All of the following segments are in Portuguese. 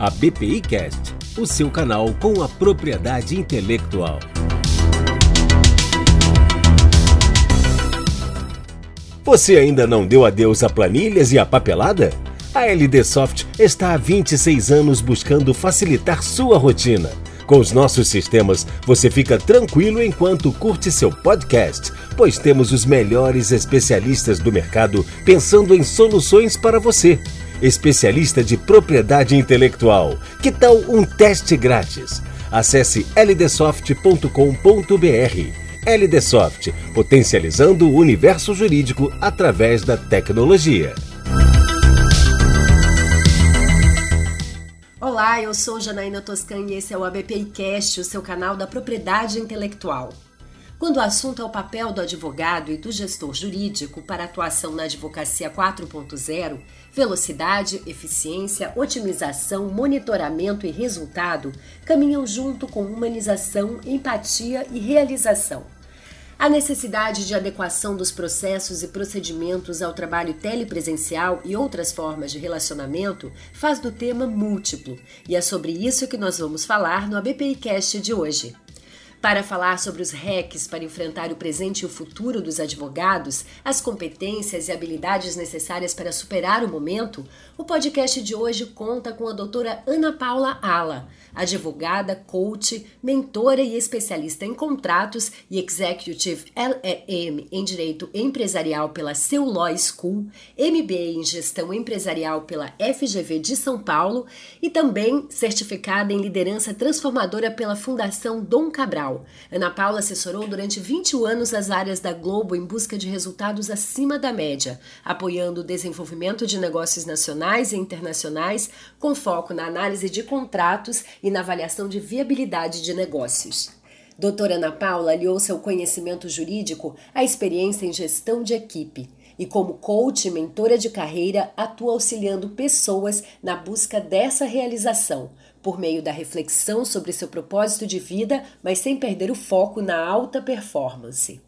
a BPI Cast, o seu canal com a propriedade intelectual. Você ainda não deu adeus a planilhas e a papelada? A LD Soft está há 26 anos buscando facilitar sua rotina. Com os nossos sistemas, você fica tranquilo enquanto curte seu podcast, pois temos os melhores especialistas do mercado pensando em soluções para você especialista de propriedade intelectual. Que tal um teste grátis? Acesse ldsoft.com.br. LDSoft, potencializando o universo jurídico através da tecnologia. Olá, eu sou Janaína Toscan e esse é o ABPI Cast, o seu canal da propriedade intelectual. Quando o assunto é o papel do advogado e do gestor jurídico para atuação na advocacia 4.0, velocidade, eficiência, otimização, monitoramento e resultado caminham junto com humanização, empatia e realização. A necessidade de adequação dos processos e procedimentos ao trabalho telepresencial e outras formas de relacionamento faz do tema múltiplo, e é sobre isso que nós vamos falar no ABPI Cast de hoje. Para falar sobre os hacks para enfrentar o presente e o futuro dos advogados, as competências e habilidades necessárias para superar o momento, o podcast de hoje conta com a doutora Ana Paula Ala, advogada, coach, mentora e especialista em contratos e Executive LEM em Direito Empresarial pela Seu Law School, MBA em Gestão Empresarial pela FGV de São Paulo e também certificada em Liderança Transformadora pela Fundação Dom Cabral. Ana Paula assessorou durante 21 anos as áreas da Globo em busca de resultados acima da média, apoiando o desenvolvimento de negócios nacionais e internacionais, com foco na análise de contratos e na avaliação de viabilidade de negócios. Doutora Ana Paula aliou seu conhecimento jurídico à experiência em gestão de equipe e, como coach e mentora de carreira, atua auxiliando pessoas na busca dessa realização, por meio da reflexão sobre seu propósito de vida, mas sem perder o foco na alta performance.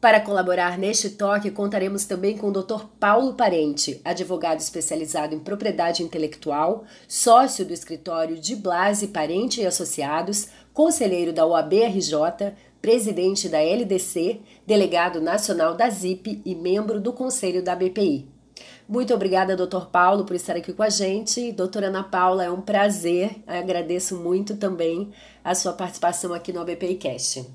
Para colaborar neste toque, contaremos também com o Dr. Paulo Parente, advogado especializado em propriedade intelectual, sócio do escritório de Blase Parente e Associados, conselheiro da OAB-RJ, presidente da LDC, delegado nacional da ZIP e membro do conselho da BPI. Muito obrigada, doutor Paulo, por estar aqui com a gente. Doutora Ana Paula, é um prazer. agradeço muito também a sua participação aqui no ABPI Cast.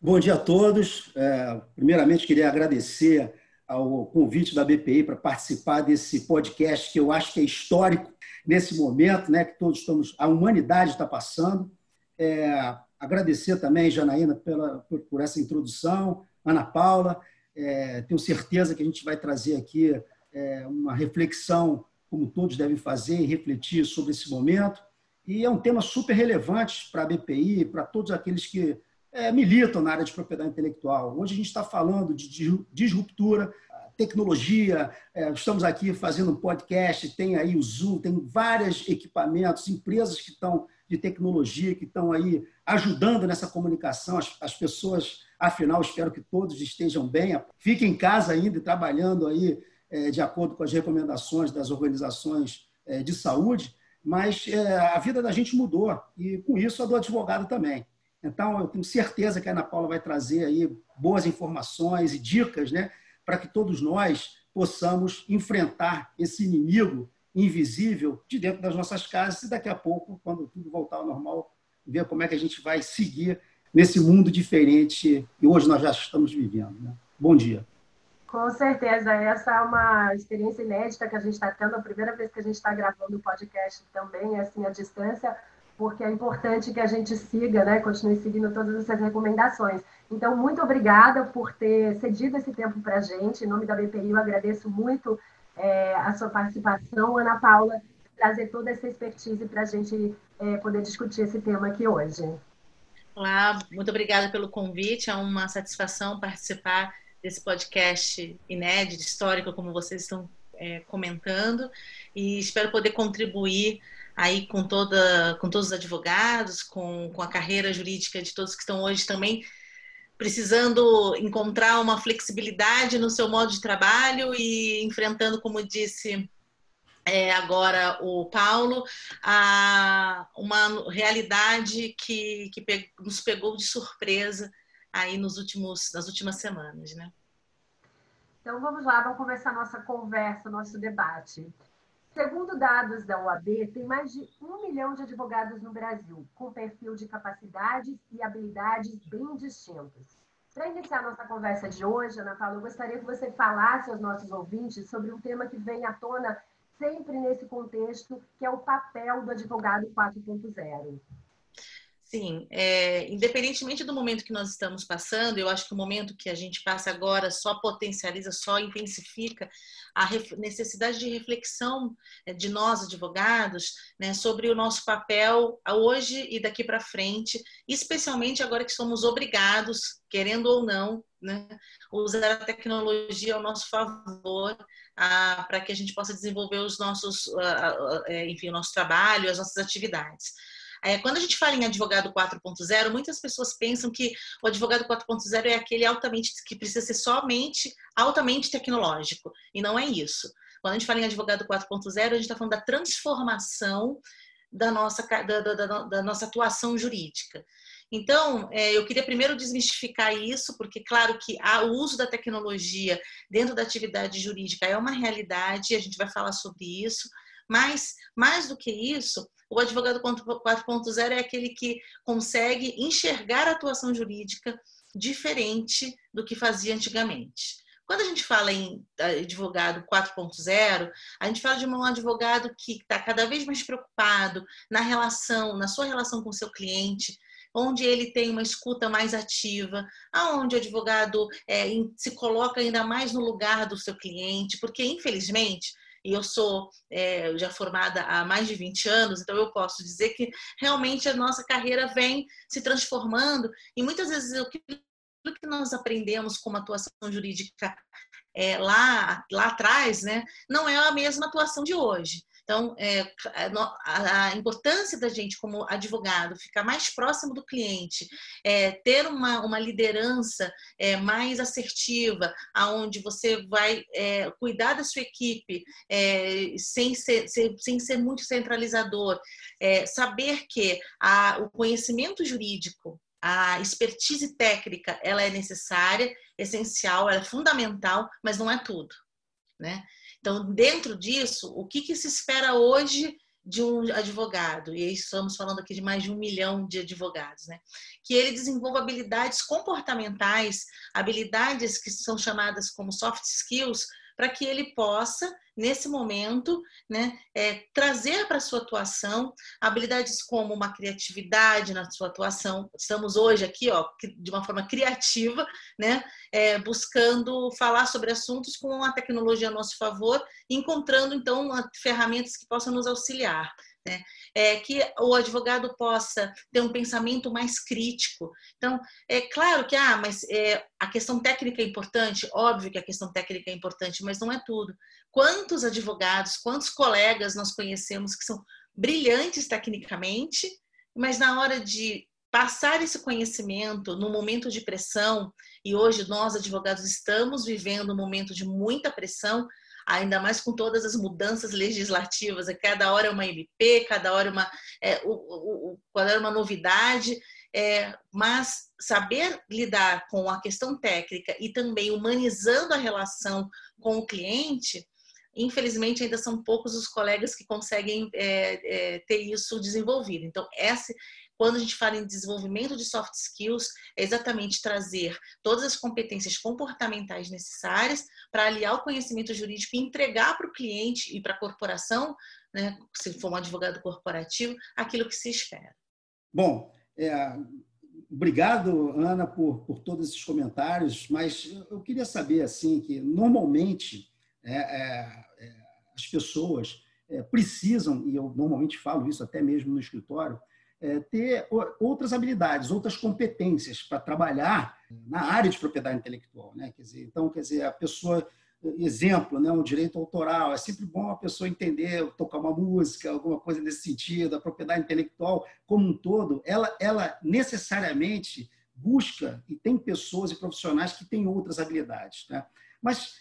Bom dia a todos. É, primeiramente, queria agradecer ao convite da BPI para participar desse podcast que eu acho que é histórico nesse momento, né, que todos estamos, a humanidade está passando. É, agradecer também, Janaína, pela, por, por essa introdução, Ana Paula. É, tenho certeza que a gente vai trazer aqui é, uma reflexão, como todos devem fazer, e refletir sobre esse momento. E é um tema super relevante para a BPI, para todos aqueles que é, militam na área de propriedade intelectual. Hoje a gente está falando de disruptura, tecnologia, é, estamos aqui fazendo um podcast, tem aí o Zoom, tem vários equipamentos, empresas que estão de tecnologia, que estão aí ajudando nessa comunicação, as, as pessoas, afinal, espero que todos estejam bem, fiquem em casa ainda trabalhando aí de acordo com as recomendações das organizações é, de saúde, mas é, a vida da gente mudou e com isso a do advogado também. Então, eu tenho certeza que a Ana Paula vai trazer aí boas informações e dicas, né, para que todos nós possamos enfrentar esse inimigo invisível de dentro das nossas casas e daqui a pouco, quando tudo voltar ao normal, ver como é que a gente vai seguir nesse mundo diferente que hoje nós já estamos vivendo. Né? Bom dia. Com certeza, essa é uma experiência inédita que a gente está tendo, a primeira vez que a gente está gravando o podcast também, assim, à distância, porque é importante que a gente siga, né, continue seguindo todas essas recomendações. Então, muito obrigada por ter cedido esse tempo para a gente. Em nome da BPI, eu agradeço muito é, a sua participação, Ana Paula, trazer toda essa expertise para a gente é, poder discutir esse tema aqui hoje. Olá, muito obrigada pelo convite. É uma satisfação participar desse podcast inédito, histórico, como vocês estão é, comentando, e espero poder contribuir aí com toda, com todos os advogados, com, com a carreira jurídica de todos que estão hoje também precisando encontrar uma flexibilidade no seu modo de trabalho e enfrentando, como disse é, agora o Paulo, a uma realidade que, que pe nos pegou de surpresa aí nos últimos, nas últimas semanas, né? Então vamos lá, vamos começar nossa conversa, nosso debate. Segundo dados da OAB, tem mais de um milhão de advogados no Brasil, com perfil de capacidades e habilidades bem distintos. Para iniciar nossa conversa de hoje, Ana Paula, eu gostaria que você falasse aos nossos ouvintes sobre um tema que vem à tona sempre nesse contexto, que é o papel do advogado 4.0. Sim, é, independentemente do momento que nós estamos passando, eu acho que o momento que a gente passa agora só potencializa, só intensifica a necessidade de reflexão é, de nós, advogados, né, sobre o nosso papel hoje e daqui para frente, especialmente agora que somos obrigados, querendo ou não, né, usar a tecnologia ao nosso favor para que a gente possa desenvolver os nossos, é, enfim, o nosso trabalho, as nossas atividades. É, quando a gente fala em advogado 4.0, muitas pessoas pensam que o advogado 4.0 é aquele altamente que precisa ser somente altamente tecnológico, e não é isso. Quando a gente fala em advogado 4.0, a gente está falando da transformação da nossa, da, da, da nossa atuação jurídica. Então, é, eu queria primeiro desmistificar isso, porque, claro, que o uso da tecnologia dentro da atividade jurídica é uma realidade, a gente vai falar sobre isso, mas, mais do que isso, o advogado 4.0 é aquele que consegue enxergar a atuação jurídica diferente do que fazia antigamente. Quando a gente fala em advogado 4.0, a gente fala de um advogado que está cada vez mais preocupado na relação, na sua relação com o seu cliente, onde ele tem uma escuta mais ativa, aonde o advogado é, se coloca ainda mais no lugar do seu cliente, porque infelizmente e eu sou é, já formada há mais de 20 anos, então eu posso dizer que realmente a nossa carreira vem se transformando e muitas vezes o que nós aprendemos como atuação jurídica é, lá, lá atrás, né, não é a mesma atuação de hoje. Então, é, a, importância da gente, como advogado, ficar mais próximo do cliente, é, ter uma, uma liderança é, mais assertiva, aonde você vai é, cuidar da sua equipe é, sem, ser, ser, sem ser muito centralizador, é, saber que a, o conhecimento jurídico a expertise técnica ela é necessária, essencial, ela é fundamental, mas não é tudo, né? Então, dentro disso, o que, que se espera hoje de um advogado, e estamos falando aqui de mais de um milhão de advogados, né? Que ele desenvolva habilidades comportamentais, habilidades que são chamadas como soft skills, para que ele possa, nesse momento, né, é, trazer para a sua atuação habilidades como uma criatividade na sua atuação. Estamos hoje aqui, ó, de uma forma criativa, né, é, buscando falar sobre assuntos com a tecnologia a nosso favor, encontrando, então, ferramentas que possam nos auxiliar. Né? É, que o advogado possa ter um pensamento mais crítico. Então, é claro que ah, mas é, a questão técnica é importante, óbvio que a questão técnica é importante, mas não é tudo. Quantos advogados, quantos colegas nós conhecemos que são brilhantes tecnicamente, mas na hora de passar esse conhecimento no momento de pressão, e hoje nós advogados estamos vivendo um momento de muita pressão, ainda mais com todas as mudanças legislativas, é cada hora é uma MP, cada hora é uma, é, o, o, cada hora é uma novidade, é, mas saber lidar com a questão técnica e também humanizando a relação com o cliente, infelizmente ainda são poucos os colegas que conseguem é, é, ter isso desenvolvido. Então, essa, quando a gente fala em desenvolvimento de soft skills, é exatamente trazer todas as competências comportamentais necessárias para aliar o conhecimento jurídico e entregar para o cliente e para a corporação, né, se for um advogado corporativo, aquilo que se espera. Bom, é, obrigado, Ana, por, por todos esses comentários, mas eu queria saber assim que normalmente é, é, é as pessoas é, precisam, e eu normalmente falo isso até mesmo no escritório, é, ter outras habilidades, outras competências para trabalhar na área de propriedade intelectual. Né? Quer dizer, então, quer dizer, a pessoa, exemplo, né, um direito autoral, é sempre bom a pessoa entender, tocar uma música, alguma coisa nesse sentido, a propriedade intelectual como um todo, ela, ela necessariamente busca e tem pessoas e profissionais que têm outras habilidades. Né? Mas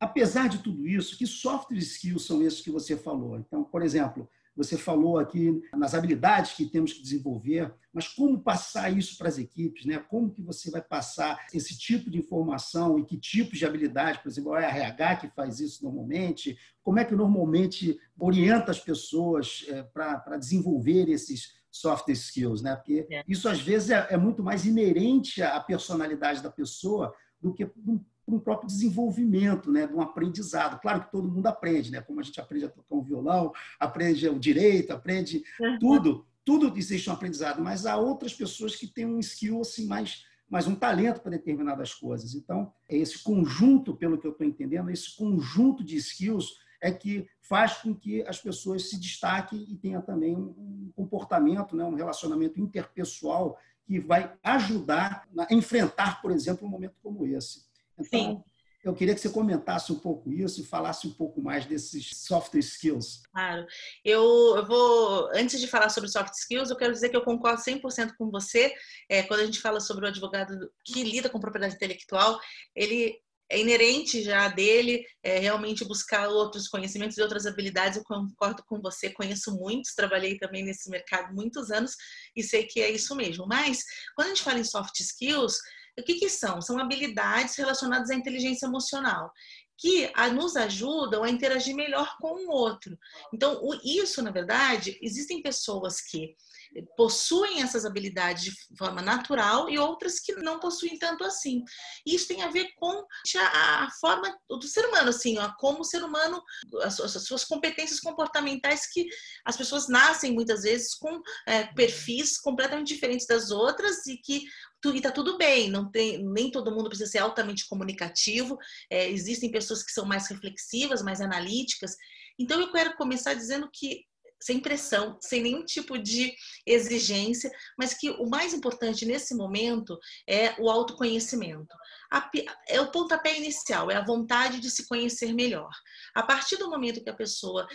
apesar de tudo isso, que soft skills são esses que você falou? Então, por exemplo, você falou aqui nas habilidades que temos que desenvolver, mas como passar isso para as equipes, né? Como que você vai passar esse tipo de informação e que tipos de habilidade, por exemplo, é a RH que faz isso normalmente? Como é que normalmente orienta as pessoas é, para desenvolver esses soft skills, né? Porque é. isso às vezes é, é muito mais inerente à personalidade da pessoa do que para um próprio desenvolvimento, né, de um aprendizado. Claro que todo mundo aprende, né, como a gente aprende a tocar um violão, aprende o direito, aprende uhum. tudo, tudo existe um aprendizado, mas há outras pessoas que têm um skill assim mais mais um talento para determinadas coisas. Então, é esse conjunto, pelo que eu estou entendendo, esse conjunto de skills é que faz com que as pessoas se destaquem e tenha também um comportamento, né, um relacionamento interpessoal que vai ajudar a enfrentar, por exemplo, um momento como esse. Então, Sim. eu queria que você comentasse um pouco isso e falasse um pouco mais desses soft skills. Claro. Eu, eu vou, antes de falar sobre soft skills, eu quero dizer que eu concordo 100% com você. É, quando a gente fala sobre o advogado que lida com propriedade intelectual, ele é inerente já dele é, realmente buscar outros conhecimentos e outras habilidades. Eu concordo com você, conheço muitos, trabalhei também nesse mercado muitos anos e sei que é isso mesmo. Mas quando a gente fala em soft skills, o que, que são? São habilidades relacionadas à inteligência emocional que nos ajudam a interagir melhor com o outro. Então, isso, na verdade, existem pessoas que possuem essas habilidades de forma natural e outras que não possuem tanto assim. Isso tem a ver com a, a forma do ser humano, assim, ó, como o ser humano, as, as, suas competências comportamentais que as pessoas nascem muitas vezes com é, perfis completamente diferentes das outras e que e tá tudo bem, não tem, nem todo mundo precisa ser altamente comunicativo, é, existem pessoas que são mais reflexivas, mais analíticas. Então eu quero começar dizendo que sem pressão, sem nenhum tipo de exigência, mas que o mais importante nesse momento é o autoconhecimento. É o pontapé inicial, é a vontade de se conhecer melhor. A partir do momento que a pessoa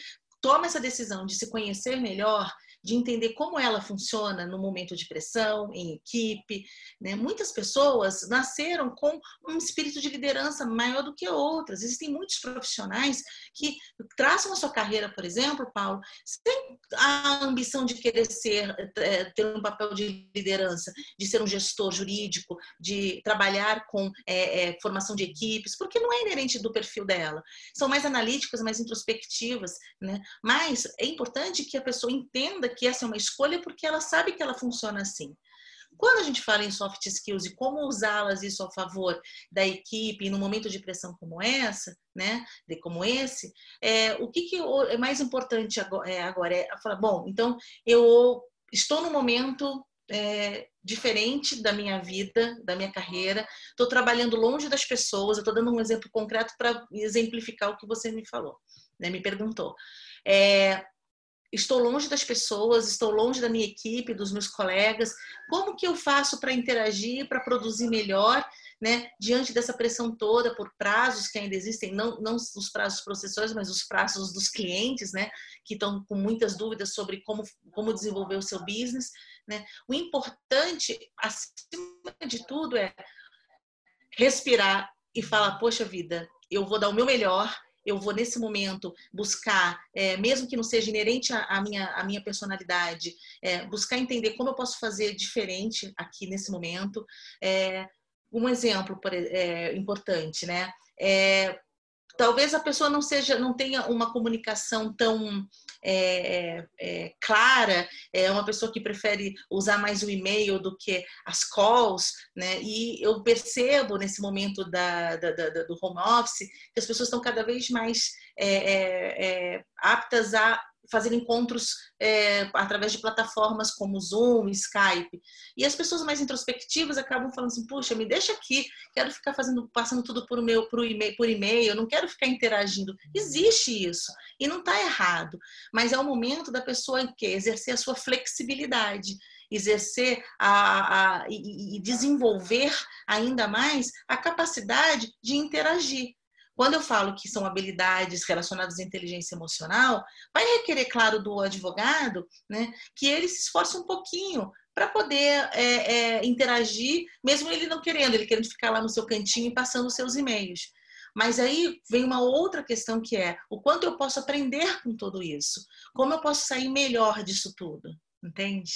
toma essa decisão de se conhecer melhor, de entender como ela funciona no momento de pressão, em equipe. Né? Muitas pessoas nasceram com um espírito de liderança maior do que outras. Existem muitos profissionais que traçam a sua carreira, por exemplo, Paulo, sem a ambição de querer ser, é, ter um papel de liderança, de ser um gestor jurídico, de trabalhar com é, é, formação de equipes, porque não é inerente do perfil dela. São mais analíticas, mais introspectivas, né? Mas é importante que a pessoa entenda que essa é uma escolha porque ela sabe que ela funciona assim. Quando a gente fala em soft skills e como usá-las isso a favor da equipe no momento de pressão como essa, né, de como esse, é, o que, que é mais importante agora é, agora é falar, bom, então eu estou no momento é, diferente da minha vida, da minha carreira, estou trabalhando longe das pessoas, estou dando um exemplo concreto para exemplificar o que você me falou, né, me perguntou. É, estou longe das pessoas, estou longe da minha equipe, dos meus colegas. Como que eu faço para interagir, para produzir melhor, né? Diante dessa pressão toda por prazos que ainda existem, não, não os prazos processuais, mas os prazos dos clientes, né? Que estão com muitas dúvidas sobre como, como desenvolver o seu business, né? O importante, acima de tudo, é respirar e falar: poxa vida, eu vou dar o meu melhor, eu vou nesse momento buscar, é, mesmo que não seja inerente à, minha, à minha personalidade, é, buscar entender como eu posso fazer diferente aqui nesse momento. É, um exemplo é, importante, né? É, talvez a pessoa não seja, não tenha uma comunicação tão é, é, é, clara, é uma pessoa que prefere usar mais o e-mail do que as calls, né? E eu percebo nesse momento da, da, da do home office que as pessoas estão cada vez mais é, é, é aptas a fazer encontros é, através de plataformas como Zoom, Skype. E as pessoas mais introspectivas acabam falando assim: puxa, me deixa aqui, quero ficar fazendo, passando tudo por meu por e-mail, por e-mail, não quero ficar interagindo. Existe isso e não está errado, mas é o momento da pessoa que exercer a sua flexibilidade exercer a, a, e, e desenvolver ainda mais a capacidade de interagir. Quando eu falo que são habilidades relacionadas à inteligência emocional, vai requerer, claro, do advogado né, que ele se esforce um pouquinho para poder é, é, interagir, mesmo ele não querendo, ele querendo ficar lá no seu cantinho e passando os seus e-mails. Mas aí vem uma outra questão que é o quanto eu posso aprender com tudo isso, como eu posso sair melhor disso tudo, entende?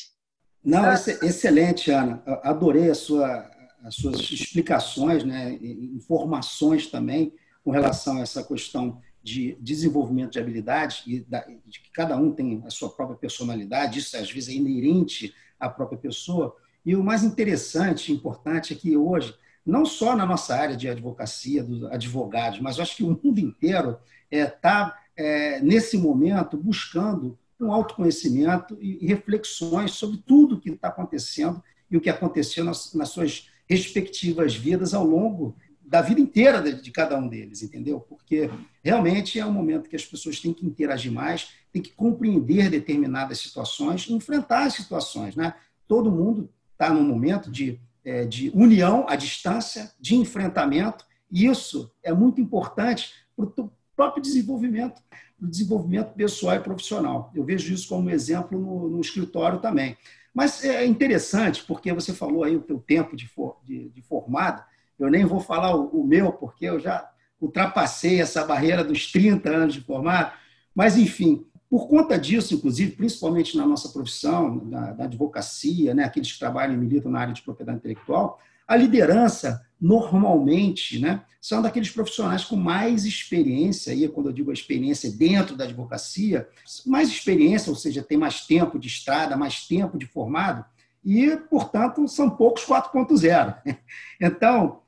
Não, excelente, Ana. Adorei a sua, as suas explicações, né, informações também com relação a essa questão de desenvolvimento de habilidades e de que cada um tem a sua própria personalidade, isso às vezes é inerente à própria pessoa. E o mais interessante e importante é que hoje, não só na nossa área de advocacia, dos advogados, mas eu acho que o mundo inteiro está, é, é, nesse momento, buscando um autoconhecimento e reflexões sobre tudo o que está acontecendo e o que aconteceu nas, nas suas respectivas vidas ao longo da vida inteira de, cada um deles, entendeu? Porque realmente é um momento que as pessoas têm que interagir mais, têm que compreender determinadas situações, enfrentar as situações, né? Todo mundo está num momento de, é, de união à distância, de enfrentamento, e isso é muito importante para o próprio desenvolvimento, para o desenvolvimento pessoal e profissional. Eu vejo isso como exemplo no, no escritório também. Mas é interessante, porque você falou aí o teu tempo de, for, de, de formado, eu nem vou falar o, o, meu, porque eu já ultrapassei essa barreira dos 30 anos de formado, mas, enfim, por conta disso, inclusive, principalmente na nossa profissão, da, advocacia, né, aqueles que trabalham e militam na área de propriedade intelectual, a liderança, normalmente, né, são daqueles profissionais com mais experiência, e quando eu digo experiência dentro da advocacia, mais experiência, ou seja, tem mais tempo de estrada, mais tempo de formado, e, portanto, são poucos 4.0. Então,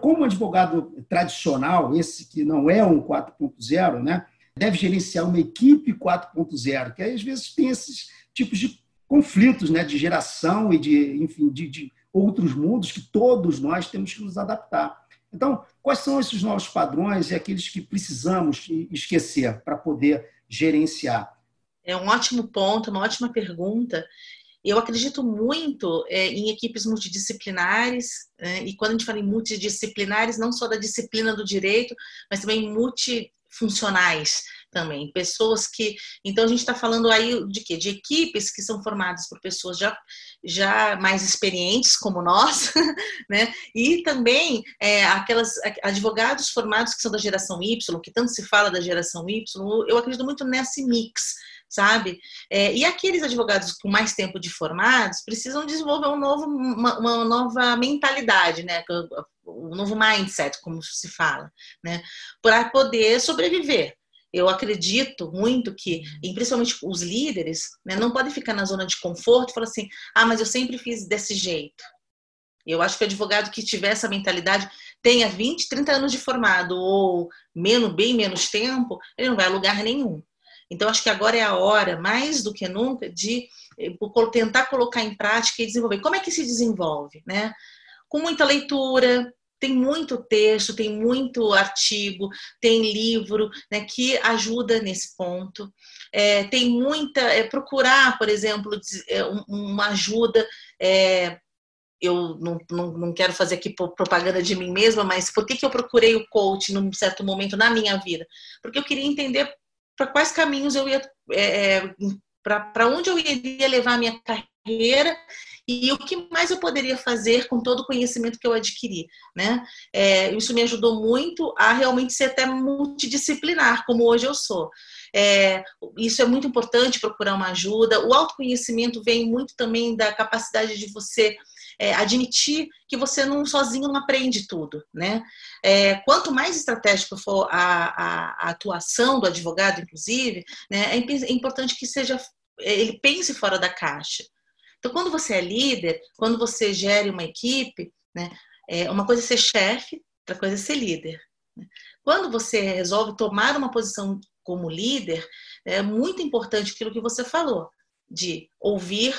como advogado tradicional, esse que não é um 4.0, né, deve gerenciar uma equipe 4.0, que às vezes tem esses tipos de conflitos né, de geração e de, enfim, de, de outros mundos que todos nós temos que nos adaptar. Então, quais são esses novos padrões e aqueles que precisamos esquecer para poder gerenciar? É um ótimo ponto, uma ótima pergunta. Eu acredito muito é, em equipes multidisciplinares, é, e quando a gente fala em multidisciplinares, não só da disciplina do direito, mas também multifuncionais também. Pessoas que. Então, a gente está falando aí de quê? De equipes que são formadas por pessoas já, já mais experientes, como nós, né? E também é, aquelas advogados formados que são da geração Y, que tanto se fala da geração Y, eu acredito muito nesse mix sabe? É, e aqueles advogados com mais tempo de formados precisam desenvolver um novo, uma, uma, nova mentalidade, né? Um novo mindset, como se fala, né? Para poder sobreviver. Eu acredito muito que, principalmente os líderes, né, não podem ficar na zona de conforto e falar assim: ah, mas eu sempre fiz desse jeito. Eu acho que o advogado que tiver essa mentalidade, tenha 20, 30 anos de formado ou menos, bem menos tempo, ele não vai a lugar nenhum. Então, acho que agora é a hora, mais do que nunca, de eh, tentar colocar em prática e desenvolver. Como é que se desenvolve? Né? Com muita leitura, tem muito texto, tem muito artigo, tem livro né, que ajuda nesse ponto. É, tem muita. É, procurar, por exemplo, é, uma ajuda. É, eu não, não, não, quero fazer aqui propaganda de mim mesma, mas por que, que eu procurei o coach num certo momento na minha vida? Porque eu queria entender para quais caminhos eu ia, é, é para onde eu iria levar a minha carreira e o que mais eu poderia fazer com todo o conhecimento que eu adquiri, né? É, isso me ajudou muito a realmente ser até multidisciplinar, como hoje eu sou. É, isso é muito importante procurar uma ajuda. O autoconhecimento vem muito também da capacidade de você é, admitir que você não sozinho não aprende tudo, né? É, quanto mais estratégico for a, a, a, atuação do advogado, inclusive, né, é, é importante que seja ele pense fora da caixa. Então, quando você é líder, quando você gere uma equipe, né, é, uma coisa é ser chefe, outra coisa é ser líder. Né? Quando você resolve tomar uma posição como líder, é muito importante aquilo que você falou, de ouvir,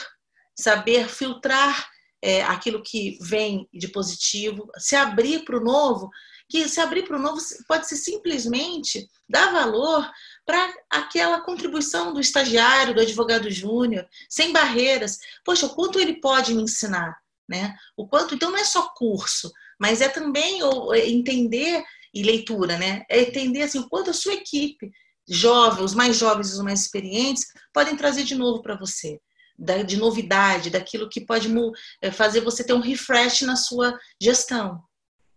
saber filtrar é, aquilo que vem de positivo, se abrir para o novo, que se abrir para o novo pode ser simplesmente dar valor para aquela contribuição do estagiário, do advogado júnior, sem barreiras. Poxa, o quanto ele pode me ensinar, né? O quanto, então não é só curso, mas é também entender e leitura, né? É entender assim, o quanto a sua equipe, jovem, os mais jovens e os mais experientes, podem trazer de novo para você de novidade, daquilo que pode eh, fazer você ter um refresh na sua gestão.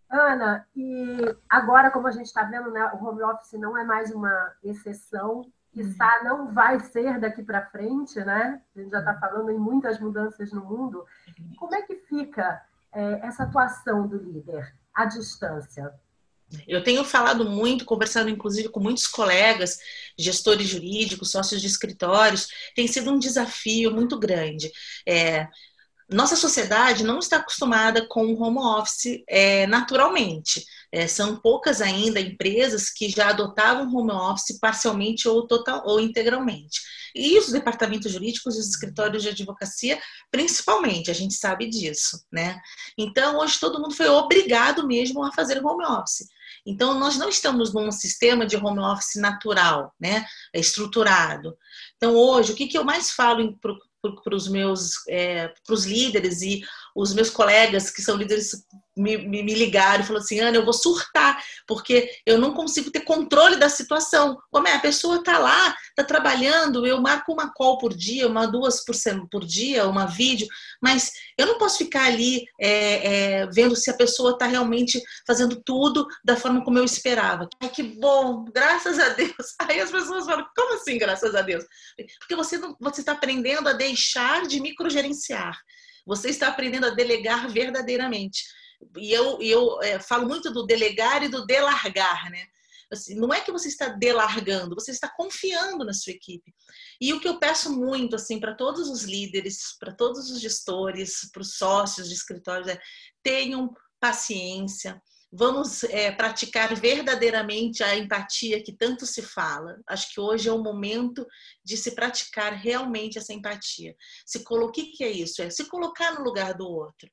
Ana, e agora, como a gente está vendo, né, o home office não é mais uma exceção, está uhum. não vai ser daqui para frente, né? A gente já está falando em muitas mudanças no mundo. Como é que fica é, essa atuação do líder à distância? Eu tenho falado muito, conversado inclusive com muitos colegas, gestores jurídicos, sócios de escritórios, tem sido um desafio muito grande. É, nossa sociedade não está acostumada com o home office é, naturalmente. É, são poucas ainda empresas que já adotavam home office parcialmente ou total ou integralmente. E os departamentos jurídicos e os escritórios de advocacia, principalmente, a gente sabe disso, né? Então, hoje todo mundo foi obrigado mesmo a fazer home office. Então, nós não estamos num sistema de home office natural, né? Estruturado. Então, hoje, o que, que eu mais falo para os meus é, para os líderes e os meus colegas que são líderes me, me, me, ligaram e falaram assim, Ana, eu vou surtar, porque eu não consigo ter controle da situação. Como é? A pessoa está lá, está trabalhando, eu marco uma call por dia, uma duas por, por dia, uma vídeo, mas eu não posso ficar ali é, é, vendo se a pessoa está realmente fazendo tudo da forma como eu esperava. Ai, que bom, graças a Deus. Aí as pessoas falam, como assim, graças a Deus? Porque você você está aprendendo a deixar de microgerenciar. Você está aprendendo a delegar verdadeiramente. E eu, eu é, falo muito do delegar e do delargar, né? Assim, não é que você está delargando, você está confiando na sua equipe. E o que eu peço muito assim para todos os líderes, para todos os gestores, para os sócios de escritórios é tenham paciência, vamos é, praticar verdadeiramente a empatia que tanto se fala. Acho que hoje é o momento de se praticar realmente essa empatia. Se o que, que é isso? É se colocar no lugar do outro.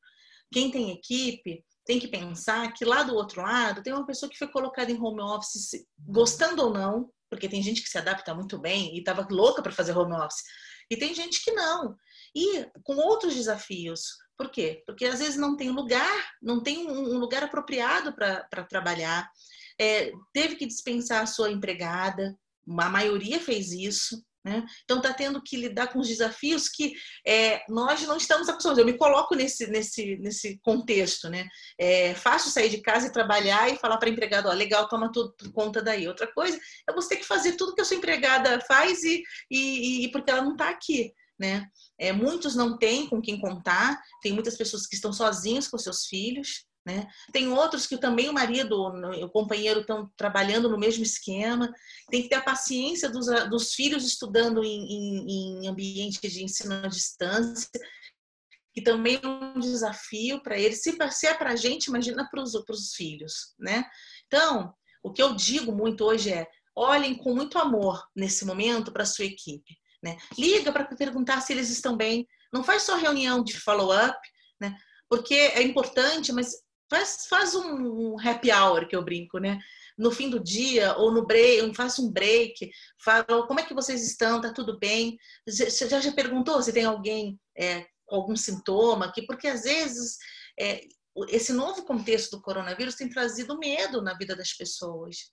Quem tem equipe tem que pensar que lá do outro lado tem uma pessoa que foi colocada em home office, gostando ou não, porque tem gente que se adapta muito bem e estava louca para fazer home office, e tem gente que não. E com outros desafios, por quê? Porque às vezes não tem lugar, não tem um lugar apropriado para trabalhar, é, teve que dispensar a sua empregada, a maioria fez isso. Né? Então está tendo que lidar com os desafios que é, nós não estamos acostumados. Eu me coloco nesse, nesse, nesse contexto. Né? É fácil sair de casa e trabalhar e falar para a empregada, ó, legal, toma tudo conta daí. Outra coisa é você ter que fazer tudo que a sua empregada faz e, e, e porque ela não está aqui né? É, muitos não têm com quem contar, tem muitas pessoas que estão sozinhas com seus filhos, né? Tem outros que também o marido, o companheiro estão trabalhando no mesmo esquema. Tem que ter a paciência dos, dos filhos estudando em, em, em ambiente de ensino à distância, que também é um desafio para eles. Se, se é para a gente, imagina para os filhos, né? Então, o que eu digo muito hoje é: olhem com muito amor nesse momento para sua equipe. Né? Liga para perguntar se eles estão bem. Não faz só reunião de follow-up, né? porque é importante, mas faz, faz um, happy hour que eu brinco, né? No fim do dia ou no break, faça um break, fala como é que vocês estão, tá tudo bem? Você já, já perguntou se tem alguém é, com algum sintoma aqui? Porque às vezes é, esse novo contexto do coronavírus tem trazido medo na vida das pessoas.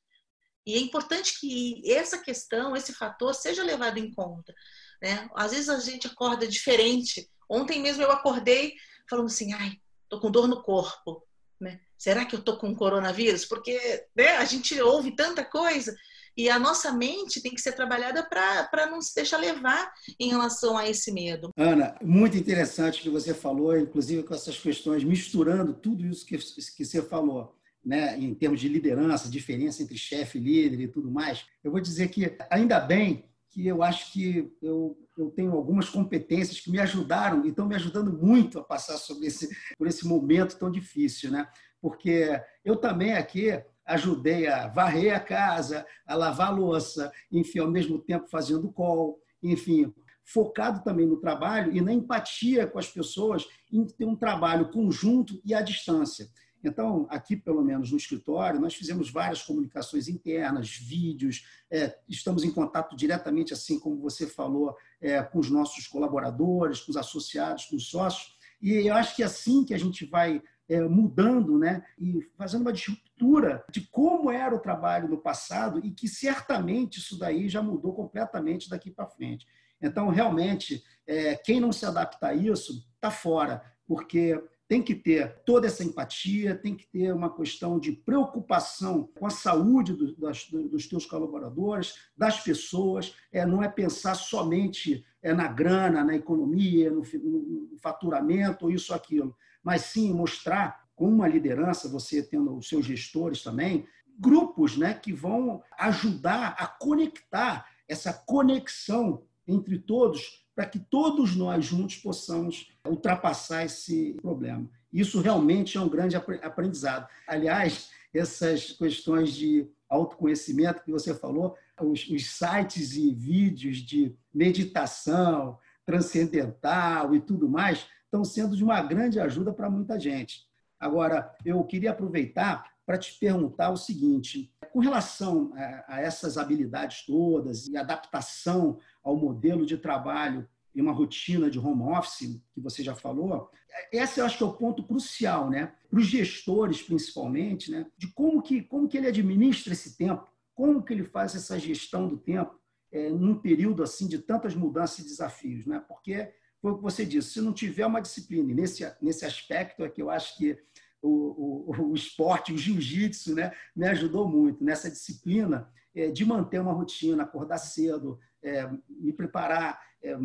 E é importante que essa questão, esse fator, seja levado em conta. Né? Às vezes a gente acorda diferente. Ontem mesmo eu acordei falando assim, ai, tô com dor no corpo. Né? Será que eu tô com coronavírus? Porque né, a gente ouve tanta coisa e a nossa mente tem que ser trabalhada para não se deixar levar em relação a esse medo. Ana, muito interessante o que você falou, inclusive com essas questões, misturando tudo isso que, que você falou né, em termos de liderança, diferença entre chefe líder e tudo mais, eu vou dizer que ainda bem que eu acho que eu, eu tenho algumas competências que me ajudaram e estão me ajudando muito a passar sobre esse, por esse momento tão difícil, né? Porque eu também aqui ajudei a varrer a casa, a lavar a louça, enfim, ao mesmo tempo fazendo call, enfim, focado também no trabalho e na empatia com as pessoas em ter um trabalho conjunto e à distância. Então, aqui, pelo menos no escritório, nós fizemos várias comunicações internas, vídeos, é, estamos em contato diretamente, assim como você falou, é, com os nossos colaboradores, com os associados, com os sócios, e eu acho que é assim que a gente vai é, mudando né, e fazendo uma disruptura de como era o trabalho no passado e que certamente isso daí já mudou completamente daqui para frente. Então, realmente, é, quem não se adapta a isso está fora, porque tem que ter toda essa empatia, tem que ter uma questão de preocupação com a saúde do, das, dos teus colaboradores, das pessoas. É, não é pensar somente é, na grana, na economia, no, no faturamento, ou isso ou aquilo, mas sim mostrar com uma liderança, você tendo os seus gestores também, grupos né, que vão ajudar a conectar essa conexão entre todos para que todos nós juntos possamos ultrapassar esse problema. Isso realmente é um grande aprendizado. Aliás, essas questões de autoconhecimento que você falou, os, os sites e vídeos de meditação transcendental e tudo mais, estão sendo de uma grande ajuda para muita gente. Agora, eu queria aproveitar para te perguntar o seguinte: com relação a, essas habilidades todas e adaptação ao modelo de trabalho e uma rotina de home office, que você já falou, esse eu acho que é o ponto crucial, né? Para os gestores, principalmente, né? De como que, como que ele administra esse tempo, como que ele faz essa gestão do tempo é, num período assim de tantas mudanças e desafios, né? Porque foi o que você disse, se não tiver uma disciplina, e nesse, nesse aspecto é que eu acho que o, o, o esporte, o jiu-jitsu, né, me ajudou muito nessa disciplina é, de manter uma rotina, acordar cedo, é, me preparar, é,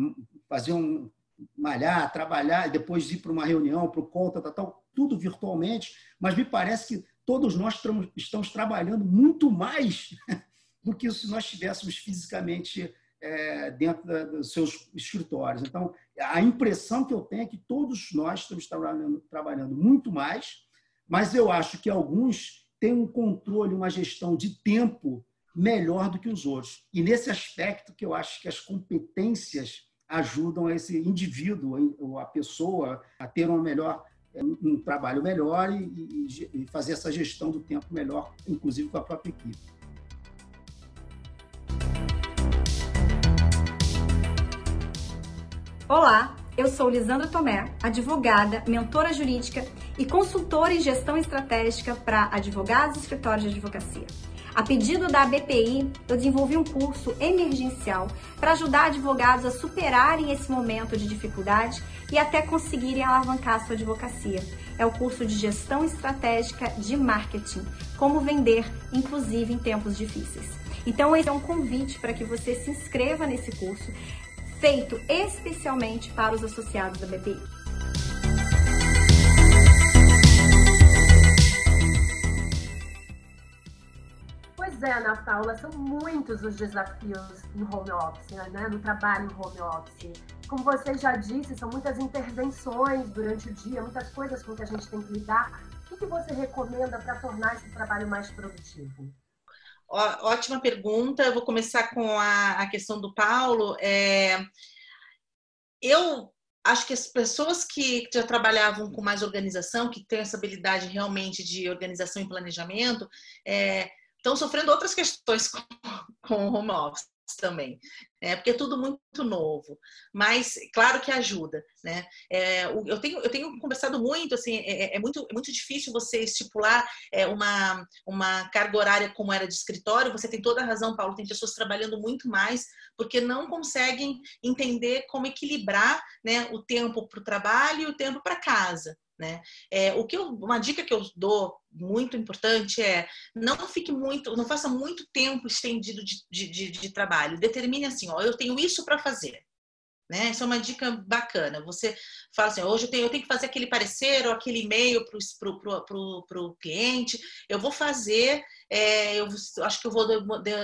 fazer um malhar, trabalhar, e depois ir para uma reunião, para o conta, tal, tal, tudo virtualmente, mas me parece que todos nós estamos trabalhando muito mais do que se nós estivéssemos fisicamente é, dentro da, dos seus escritórios. Então, a impressão que eu tenho é que todos nós estamos trabalhando, trabalhando muito mais, mas eu acho que alguns têm um controle, uma gestão de tempo melhor do que os outros. E nesse aspecto que eu acho que as competências ajudam esse indivíduo, a pessoa, a ter melhor um trabalho melhor e, e fazer essa gestão do tempo melhor, inclusive com a própria equipe. Olá, eu sou Lisandra Tomé, advogada, mentora jurídica e consultora em gestão estratégica para advogados e escritórios de advocacia. A pedido da BPI, eu desenvolvi um curso emergencial para ajudar advogados a superarem esse momento de dificuldade e até conseguirem alavancar sua advocacia. É o curso de gestão estratégica de marketing, como vender, inclusive em tempos difíceis. Então, esse é um convite para que você se inscreva nesse curso feito especialmente para os associados da BPI. Pois é, Ana Paula, são muitos os desafios no home office, né? no trabalho no home office. Como você já disse, são muitas intervenções durante o dia, muitas coisas com que a gente tem que lidar. O que você recomenda para tornar esse trabalho mais produtivo? Ótima pergunta. Eu vou começar com a, a questão do Paulo. É, eu acho que as pessoas que já trabalhavam com mais organização, que têm essa habilidade realmente de organização e planejamento, é, estão sofrendo outras questões com, com o home office também, né? porque é tudo muito novo, mas claro que ajuda, né? É, eu, tenho, eu tenho conversado muito, assim, é, é, é muito, é muito difícil você estipular é, uma, uma carga horária como era de escritório, você tem toda a razão, Paulo, tem pessoas trabalhando muito mais, porque não conseguem entender como equilibrar né, o tempo para o trabalho e o tempo para casa. Né? É, o que eu, uma dica que eu dou muito importante é não fique muito, não faça muito tempo estendido de, de, de, de trabalho. Determine assim, ó, eu tenho isso para fazer. Né? Isso é uma dica bacana. Você fala assim, hoje eu tenho, eu tenho que fazer aquele parecer ou aquele e-mail para o cliente, eu vou fazer, é, eu acho que eu vou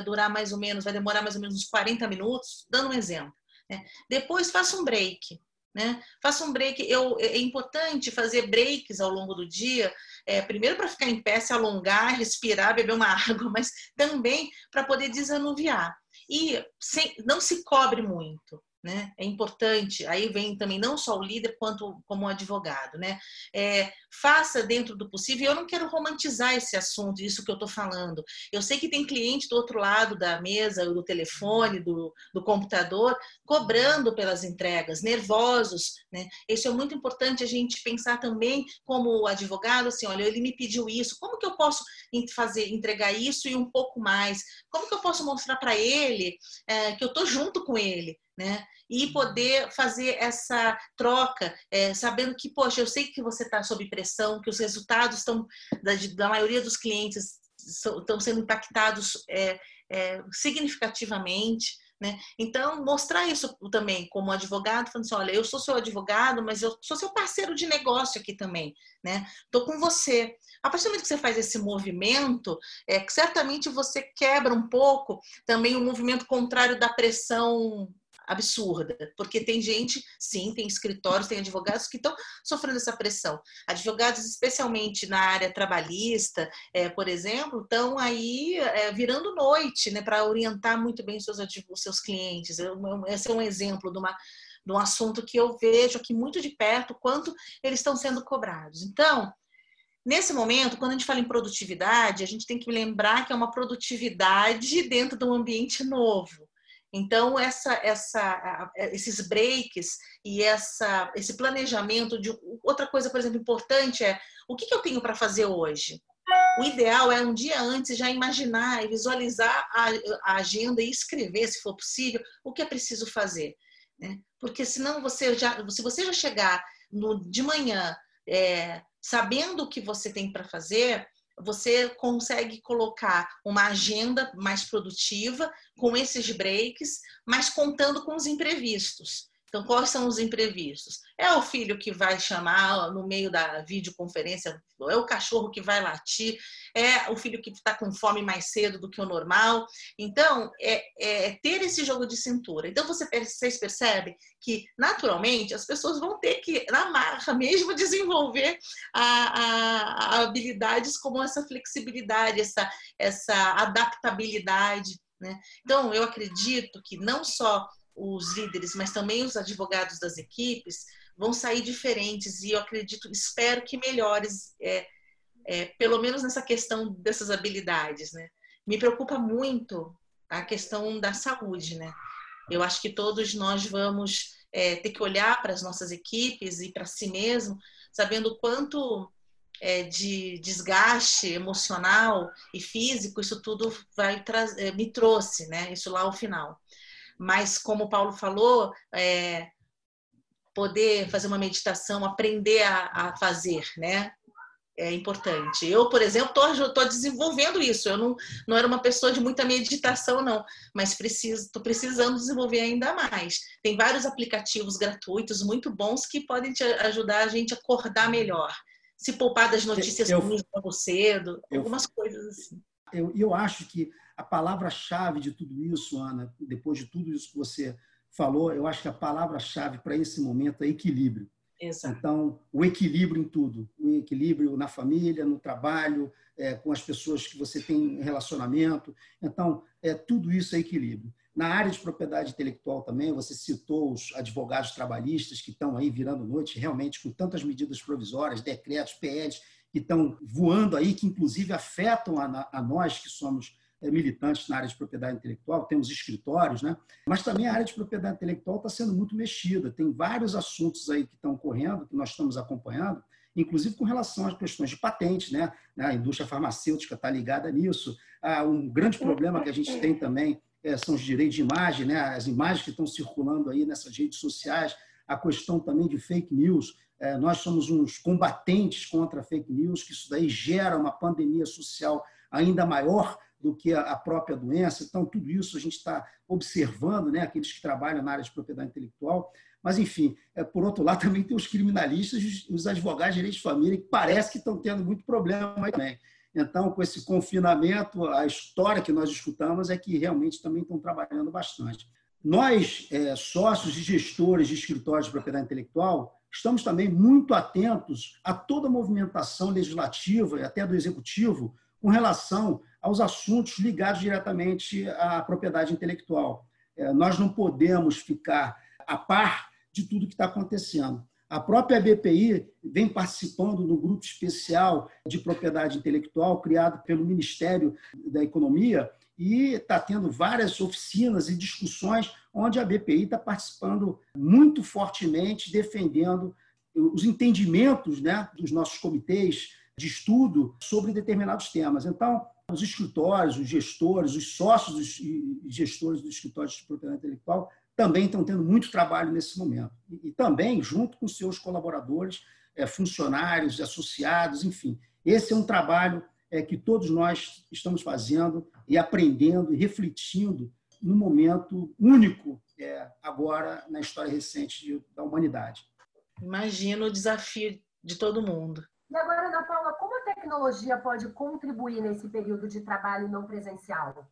durar mais ou menos, vai demorar mais ou menos uns 40 minutos, dando um exemplo. Né? Depois faça um break. Né? Faça um break. Eu, é importante fazer breaks ao longo do dia, é, primeiro para ficar em pé, se alongar, respirar, beber uma água, mas também para poder desanuviar. E sem, não se cobre muito né? É importante. Aí vem também não só o líder quanto como o advogado, né? É, faça dentro do possível. Eu não quero romantizar esse assunto, isso que eu estou falando. Eu sei que tem cliente do outro lado da mesa, do telefone, do, do computador, cobrando pelas entregas, nervosos, né? Isso é muito importante a gente pensar também como advogado, assim, olha, ele me pediu isso, como que eu posso fazer, entregar isso e um pouco mais? Como que eu posso mostrar para ele é, que eu estou junto com ele? Né? E poder fazer essa troca, é, sabendo que, poxa, eu sei que você está sob pressão, que os resultados estão, da, da maioria dos clientes estão sendo impactados é, é, significativamente, né? Então, mostrar isso também como advogado, falando assim, olha, eu sou seu advogado, mas eu sou seu parceiro de negócio aqui também, né? Estou com você. A partir do momento que você faz esse movimento, é, certamente você quebra um pouco também o movimento contrário da pressão absurda, porque tem gente, sim, tem escritórios, tem advogados que estão sofrendo essa pressão. Advogados, especialmente na área trabalhista, é, por exemplo, estão aí é, virando noite né, para orientar muito bem os seus, os seus clientes. Esse é um exemplo de uma de um assunto que eu vejo aqui muito de perto, quanto eles estão sendo cobrados. Então, nesse momento, quando a gente fala em produtividade, a gente tem que lembrar que é uma produtividade dentro de um ambiente novo. Então, essa, essa, esses breaks e essa, esse planejamento de outra coisa, por exemplo, importante é o que, que eu tenho para fazer hoje? O ideal é um dia antes já imaginar e visualizar a, a, agenda e escrever, se for possível, o que é preciso fazer. Né? Porque senão você já, se você já chegar no, de manhã é, sabendo o que você tem para fazer, você consegue colocar uma agenda mais produtiva com esses breaks, mas contando com os imprevistos. Então, quais são os imprevistos? É o filho que vai chamar no meio da videoconferência, é o cachorro que vai latir, é o filho que está com fome mais cedo do que o normal. Então, é, é, ter esse jogo de cintura. Então, você, vocês percebem que, naturalmente, as pessoas vão ter que, na marra mesmo, desenvolver a, a, a habilidades como essa flexibilidade, essa, essa adaptabilidade. Né? Então, eu acredito que não só os líderes, mas também os advogados das equipes vão sair diferentes e eu acredito, espero que melhores, é, é, pelo menos nessa questão dessas habilidades, né? Me preocupa muito a questão da saúde, né? Eu acho que todos nós vamos é, ter que olhar para as nossas equipes e para si mesmo, sabendo o quanto é, de desgaste emocional e físico isso tudo vai é, me trouxe, né? Isso lá ao final mas como o Paulo falou, é, poder fazer uma meditação, aprender a, a, fazer, né? É importante. Eu, por exemplo, estou desenvolvendo isso. Eu não, não era uma pessoa de muita meditação, não, mas estou precisando desenvolver ainda mais. Tem vários aplicativos gratuitos muito bons que podem te ajudar a gente a acordar melhor. Se poupar das notícias eu, ruins cedo, eu, algumas coisas assim. Eu, eu acho que a palavra-chave de tudo isso, Ana, depois de tudo isso que você falou, eu acho que a palavra-chave para esse momento é equilíbrio. Exato. Então, o equilíbrio em tudo, o equilíbrio na família, no trabalho, é, com as pessoas que você tem relacionamento. Então, é, tudo isso é equilíbrio. Na área de propriedade intelectual também, você citou os advogados trabalhistas que estão aí virando noite, realmente com tantas medidas provisórias, decretos, PLs, que estão voando aí, que inclusive afetam a, a nós que somos militantes na área de propriedade intelectual, temos escritórios, né? mas também a área de propriedade intelectual está sendo muito mexida. Tem vários assuntos aí que estão correndo, que nós estamos acompanhando, inclusive com relação às questões de patente. Né? A indústria farmacêutica está ligada nisso. Ah, um grande problema que a gente tem também é, são os direitos de imagem, né? as imagens que estão circulando aí nessas redes sociais, a questão também de fake news. É, nós somos uns combatentes contra fake news, que isso daí gera uma pandemia social ainda maior do que a própria doença. Então, tudo isso a gente está observando, né? aqueles que trabalham na área de propriedade intelectual. Mas, enfim, é, por outro lado, também tem os criminalistas, os advogados de direito de família, que parece que estão tendo muito problema também. Então, com esse confinamento, a história que nós escutamos é que realmente também estão trabalhando bastante. Nós, é, sócios e gestores de escritórios de propriedade intelectual, estamos também muito atentos a toda a movimentação legislativa e até do executivo com relação aos assuntos ligados diretamente à propriedade intelectual. É, nós não podemos ficar a par de tudo que está acontecendo. A própria BPI vem participando do grupo especial de propriedade intelectual criado pelo Ministério da Economia e está tendo várias oficinas e discussões onde a BPI está participando muito fortemente, defendendo os entendimentos né, dos nossos comitês de estudo sobre determinados temas. Então, os escritórios, os gestores, os sócios e gestores dos escritórios de propriedade intelectual também estão tendo muito trabalho nesse momento. E, e também junto com seus colaboradores, é, funcionários, associados, enfim. Esse é um trabalho é, que todos nós estamos fazendo e aprendendo e refletindo num momento único é, agora na história recente de, da humanidade. Imagino o desafio de todo mundo. E agora, Ana Paula, tecnologia pode contribuir nesse período de trabalho não presencial?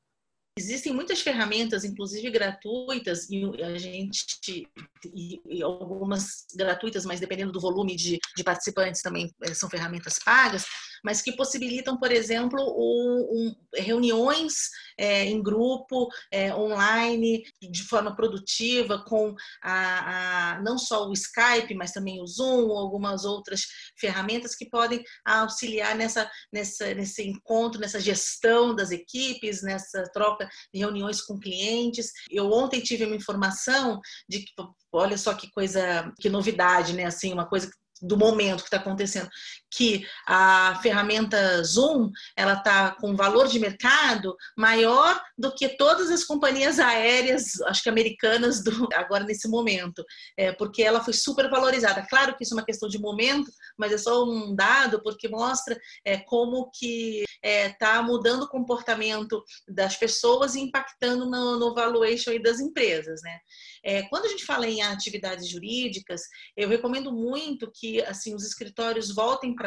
Existem muitas ferramentas, inclusive gratuitas, e a gente e, algumas gratuitas, mas dependendo do volume de, de, participantes também eh, são ferramentas pagas, mas que possibilitam, por exemplo, um, um, reuniões é, em grupo, é, online, de forma produtiva, com a, a, não só o Skype, mas também o Zoom, algumas outras ferramentas que podem auxiliar nessa, nessa, nesse encontro, nessa gestão das equipes, nessa troca de reuniões com clientes. Eu ontem tive uma informação de que, olha só que coisa, que novidade, né? Assim, uma coisa do momento que está acontecendo, que a ferramenta Zoom ela está com valor de mercado maior do que todas as companhias aéreas, acho que americanas do agora nesse momento, é, porque ela foi super valorizada. Claro que isso é uma questão de momento, mas é só um dado porque mostra é, como que está é, tá mudando o comportamento das pessoas e impactando no, no valuation das empresas, né? É, quando a gente fala em atividades jurídicas, eu recomendo muito que assim os escritórios voltem para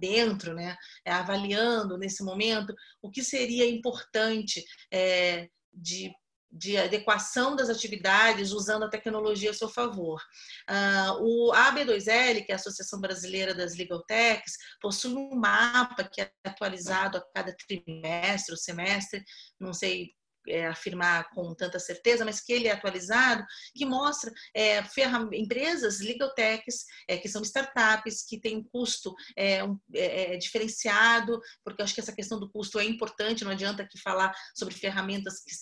dentro, né? É, avaliando nesse momento o que seria importante é, de de adequação das atividades usando a tecnologia a seu favor. Uh, o AB2L, que é a Associação Brasileira das Legal Techs, possui um mapa que é atualizado a cada trimestre ou semestre, não sei é, afirmar com tanta certeza, mas que ele é atualizado, que mostra é, empresas legal techs, é, que são startups, que têm um custo é, um, é, é, diferenciado, porque eu acho que essa questão do custo é importante, não adianta aqui falar sobre ferramentas que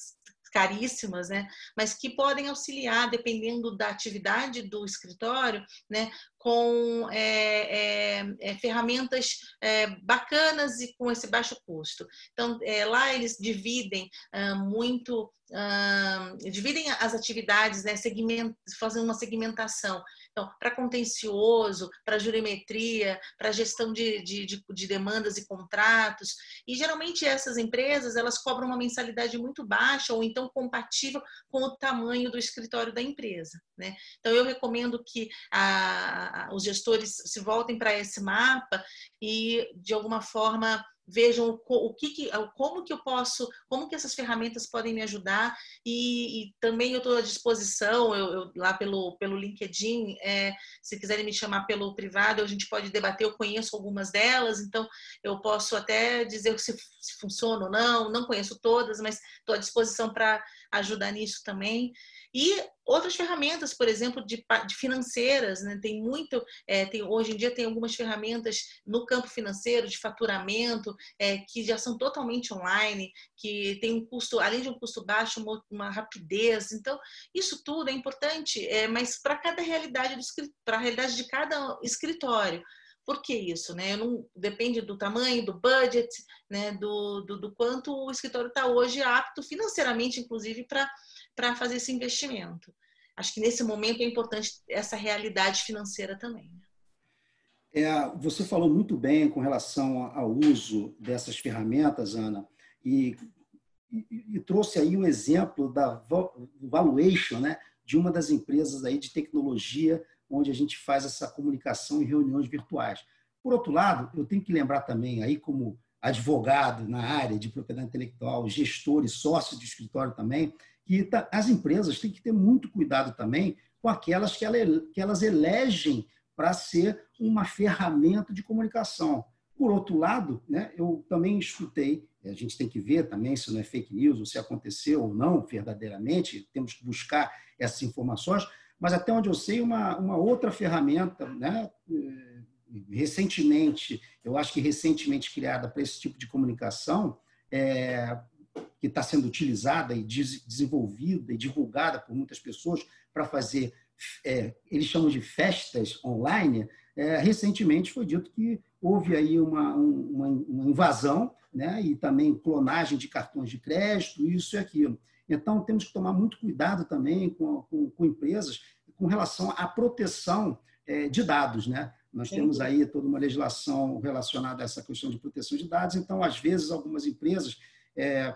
caríssimas, né? Mas que podem auxiliar, dependendo da atividade do escritório, né? Com é, é, é, ferramentas é, bacanas e com esse baixo custo. Então, é, lá eles dividem ah, muito, ah, dividem as atividades, né? Segment, fazendo uma segmentação. Então, para contencioso, para jurimetria, para gestão de, de, de, de, demandas e contratos. E geralmente essas empresas elas cobram uma mensalidade muito baixa ou então compatível com o tamanho do escritório da empresa. Né? Então, eu recomendo que a, a, os gestores se voltem para esse mapa e, de alguma forma, vejam o que, que, como que eu posso, como que essas ferramentas podem me ajudar e, e também eu estou à disposição, eu, eu, lá pelo, pelo LinkedIn, é, se quiserem me chamar pelo privado, a gente pode debater, eu conheço algumas delas, então eu posso até dizer se, se funciona ou não, não conheço todas, mas estou à disposição para ajudar nisso também. E outras ferramentas, por exemplo, de, de financeiras, né? tem muito, é, tem, hoje em dia tem algumas ferramentas no campo financeiro de faturamento é, que já são totalmente online, que tem um custo, além de um custo baixo, uma, uma rapidez. Então, isso tudo é importante, é, mas para cada realidade para a realidade de cada escritório. Por que isso? Né? Não, depende do tamanho, do budget, né? do, do, do quanto o escritório está hoje apto financeiramente, inclusive, para fazer esse investimento. Acho que nesse momento é importante essa realidade financeira também. Né? É, você falou muito bem com relação ao uso dessas ferramentas, Ana, e, e, e trouxe aí um exemplo da valuation né, de uma das empresas aí de tecnologia onde a gente faz essa comunicação em reuniões virtuais. Por outro lado, eu tenho que lembrar também, aí como advogado na área de propriedade intelectual, gestor e sócio de escritório também, que tá, as empresas têm que ter muito cuidado também com aquelas que, elas elegem para ser uma ferramenta de comunicação. Por outro lado, né, eu também escutei, a gente tem que ver também se não é fake news ou se aconteceu ou não verdadeiramente, temos que buscar essas informações, mas até onde eu sei, uma, uma outra ferramenta, né, eh, recentemente, eu acho que recentemente criada para esse tipo de comunicação, é, que está sendo utilizada e desenvolvida e divulgada por muitas pessoas para fazer, é, eles chamam de festas online, é, recentemente foi dito que houve aí uma, uma, uma invasão né, e também clonagem de cartões de crédito, isso e aquilo. Então, temos que tomar muito cuidado também com, com, com empresas com relação à proteção é, de dados, né? Nós temos aí toda uma legislação relacionada a essa questão de proteção de dados, então, às vezes, algumas empresas é,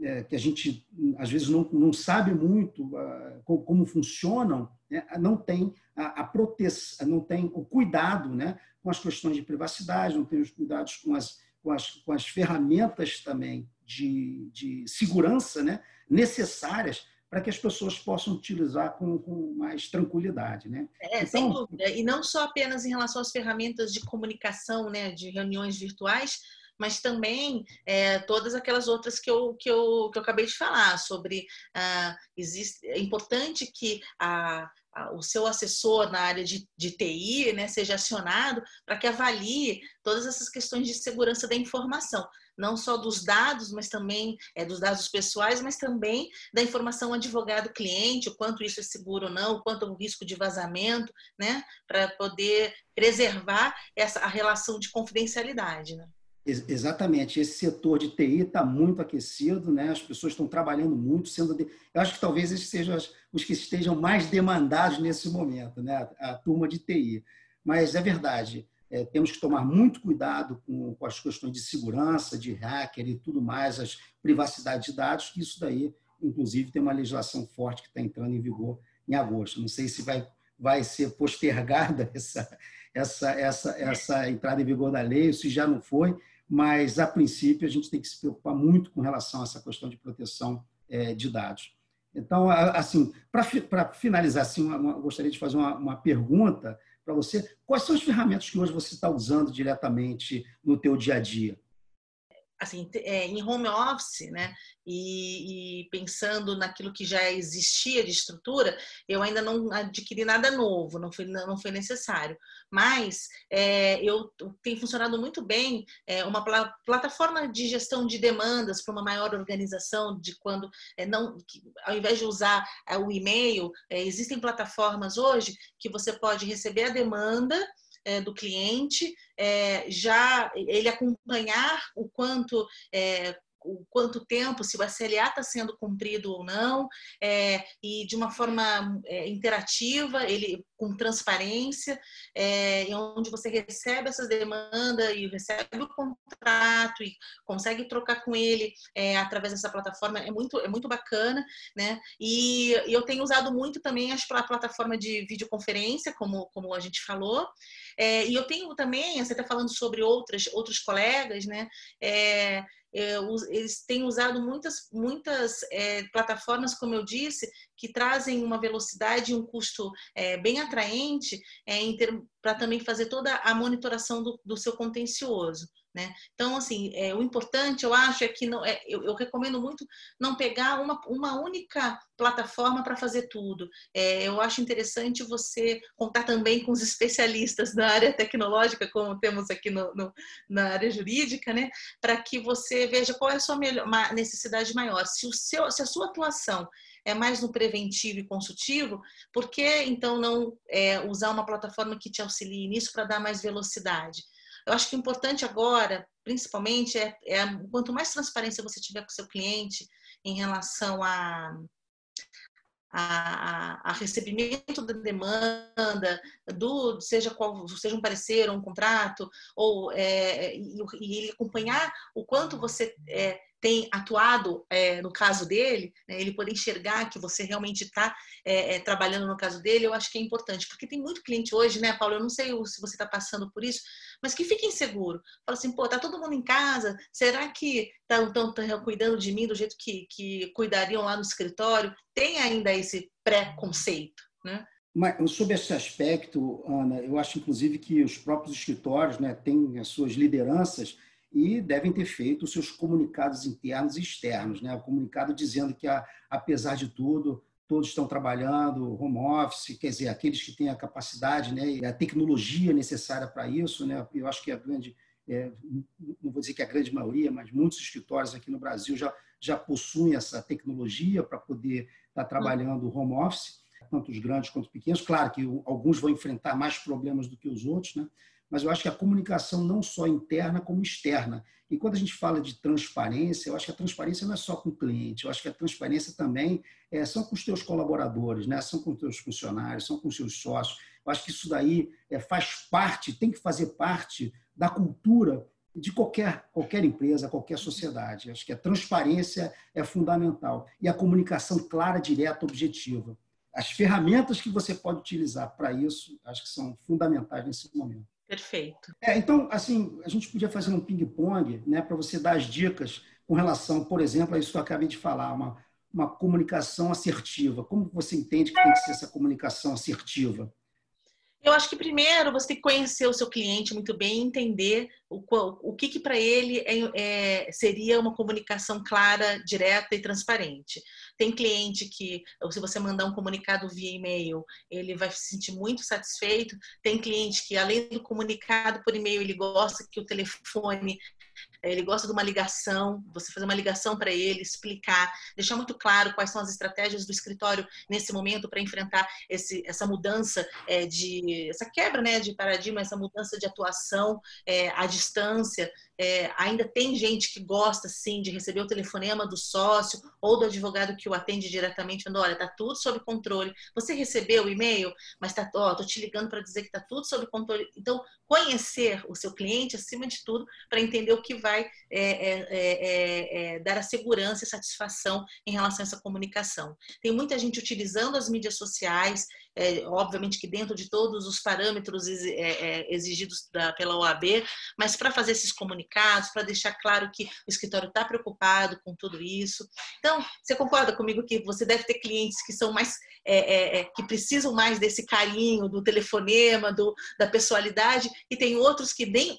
é, que a gente, às vezes, não, não sabe muito uh, como, como, funcionam, né? não tem a, a proteção, não tem o cuidado né? com as questões de privacidade, não tem os cuidados com as, com as, com as ferramentas também de, de segurança né? necessárias para que as pessoas possam utilizar com, com mais tranquilidade, né? É, então, sem dúvida. E não só apenas em relação às ferramentas de comunicação, né, de reuniões virtuais, mas também é, todas aquelas outras que eu, que, eu, que eu acabei de falar sobre ah, existe, é importante que a, a, o seu assessor na área de, de TI né, seja acionado para que avalie todas essas questões de segurança da informação não só dos dados, mas também é, dos dados pessoais, mas também da informação advogado-cliente, o quanto isso é seguro ou não, o quanto é o risco de vazamento, né, para poder preservar essa a relação de confidencialidade, né? Exatamente, esse setor de TI está muito aquecido, né? as pessoas estão trabalhando muito, sendo de... eu acho que talvez esses sejam os que estejam mais demandados nesse momento, né? a turma de TI. Mas é verdade, é, temos que tomar muito cuidado com, com, as questões de segurança, de hacker e tudo mais, as privacidade de dados, que isso daí, inclusive, tem uma legislação forte que está entrando em vigor em agosto. Não sei se vai, vai ser postergada essa, essa, essa, essa entrada em vigor da lei, se já não foi, mas, a princípio, a gente tem que se preocupar muito com relação a essa questão de proteção é, de dados. Então, assim, para finalizar, assim, uma, gostaria de fazer uma, uma pergunta para você. Quais são as ferramentas que hoje você está usando diretamente no teu dia a dia? Assim, é, em home office, né, e, e, pensando naquilo que já existia de estrutura, eu ainda não adquiri nada novo, não foi, não foi necessário. Mas é, eu tenho funcionado muito bem é, uma pl plataforma de gestão de demandas para uma maior organização, de quando é, não, que, ao invés de usar é, o e-mail, é, existem plataformas hoje que você pode receber a demanda é, do cliente, é, já ele acompanhar o quanto é, o quanto tempo, se o SLA está sendo cumprido ou não, é, e de uma forma é, interativa, ele com transparência, é, onde você recebe essas demandas e recebe o contrato e consegue trocar com ele é, através dessa plataforma, é muito, é muito bacana, né? E, e eu tenho usado muito também a plataforma de videoconferência, como, como a gente falou, é, e eu tenho também, você está falando sobre outras, outros colegas, né? É, eles têm usado muitas, muitas é, plataformas, como eu disse, que trazem uma velocidade e um custo é, bem atraente é, para também fazer toda a monitoração do, do seu contencioso. Né? Então, assim, é, o importante, eu acho, é que não, é, eu, eu, recomendo muito não pegar uma, uma única plataforma para fazer tudo. É, eu acho interessante você contar também com os especialistas da área tecnológica, como temos aqui no, no na área jurídica, né? para que você veja qual é a sua melhor, necessidade maior. Se, o seu, se a sua atuação é mais no preventivo e consultivo, por que então não é, usar uma plataforma que te auxilie nisso para dar mais velocidade? Eu acho que o importante agora, principalmente, é, é quanto mais transparência você tiver com o seu cliente em relação a, a, a, recebimento da demanda, do seja qual seja um parecer ou um contrato, ou é, e, e, ele acompanhar o quanto você é, tem atuado é, no caso dele, né, ele poder enxergar que você realmente está é, é, trabalhando no caso dele, eu acho que é importante, porque tem muito cliente hoje, né, Paulo? Eu não sei se você está passando por isso, mas que fica inseguro. Fala assim, pô, tá todo mundo em casa, será que estão cuidando de mim do jeito que, que cuidariam lá no escritório? Tem ainda esse preconceito, né? Mas, sobre esse aspecto, Ana, eu acho inclusive que os próprios escritórios né, têm as suas lideranças e devem ter feito os seus comunicados internos e externos. Né? O comunicado dizendo que, apesar de tudo, todos estão trabalhando home office, quer dizer, aqueles que têm a capacidade né, e a tecnologia necessária para isso. Né? Eu acho que a grande, é, não vou dizer que a grande maioria, mas muitos escritórios aqui no Brasil já, já possuem essa tecnologia para poder estar trabalhando home office, tanto os grandes quanto os pequenos. Claro que alguns vão enfrentar mais problemas do que os outros, né? Mas eu acho que a comunicação não só interna como externa. E quando a gente fala de transparência, eu acho que a transparência não é só com o cliente, eu acho que a transparência também é, são com os teus colaboradores, né? são com os teus funcionários, são com os seus sócios. Eu acho que isso daí é, faz parte, tem que fazer parte da cultura de qualquer, qualquer empresa, qualquer sociedade. Eu acho que a transparência é fundamental e a comunicação clara, direta, objetiva. As ferramentas que você pode utilizar para isso, acho que são fundamentais nesse momento. Perfeito. É, então, assim, a gente podia fazer um ping-pong né, para você dar as dicas com relação, por exemplo, a isso que eu acabei de falar, uma, uma comunicação assertiva. Como você entende que tem que ser essa comunicação assertiva? Eu acho que primeiro você tem que conhecer o seu cliente muito bem entender o, o que, que para ele é, é, seria uma comunicação clara, direta e transparente. Tem cliente que, se você mandar um comunicado via e-mail, ele vai se sentir muito satisfeito. Tem cliente que, além do comunicado por e-mail, ele gosta que o telefone ele gosta de uma ligação, você fazer uma ligação para ele, explicar, deixar muito claro quais são as estratégias do escritório nesse momento para enfrentar esse, essa mudança é, de essa quebra né, de paradigma, essa mudança de atuação é, à distância. É, ainda tem gente que gosta sim de receber o telefonema do sócio ou do advogado que o atende diretamente, falando: olha, tá tudo sob controle. Você recebeu o e-mail, mas tá, ó, tô te ligando para dizer que tá tudo sob controle. Então, conhecer o seu cliente acima de tudo para entender o que vai é é, é, é, é, dar a segurança e satisfação em relação a essa comunicação. Tem muita gente utilizando as mídias sociais, é, obviamente que dentro de todos os parâmetros exigidos da, pela OAB, mas para fazer esses comunicados, para deixar claro que o escritório está preocupado com tudo isso. Então, você concorda comigo que você deve ter clientes que são mais que precisam mais desse carinho, do telefonema, do, da pessoalidade, e tem outros que nem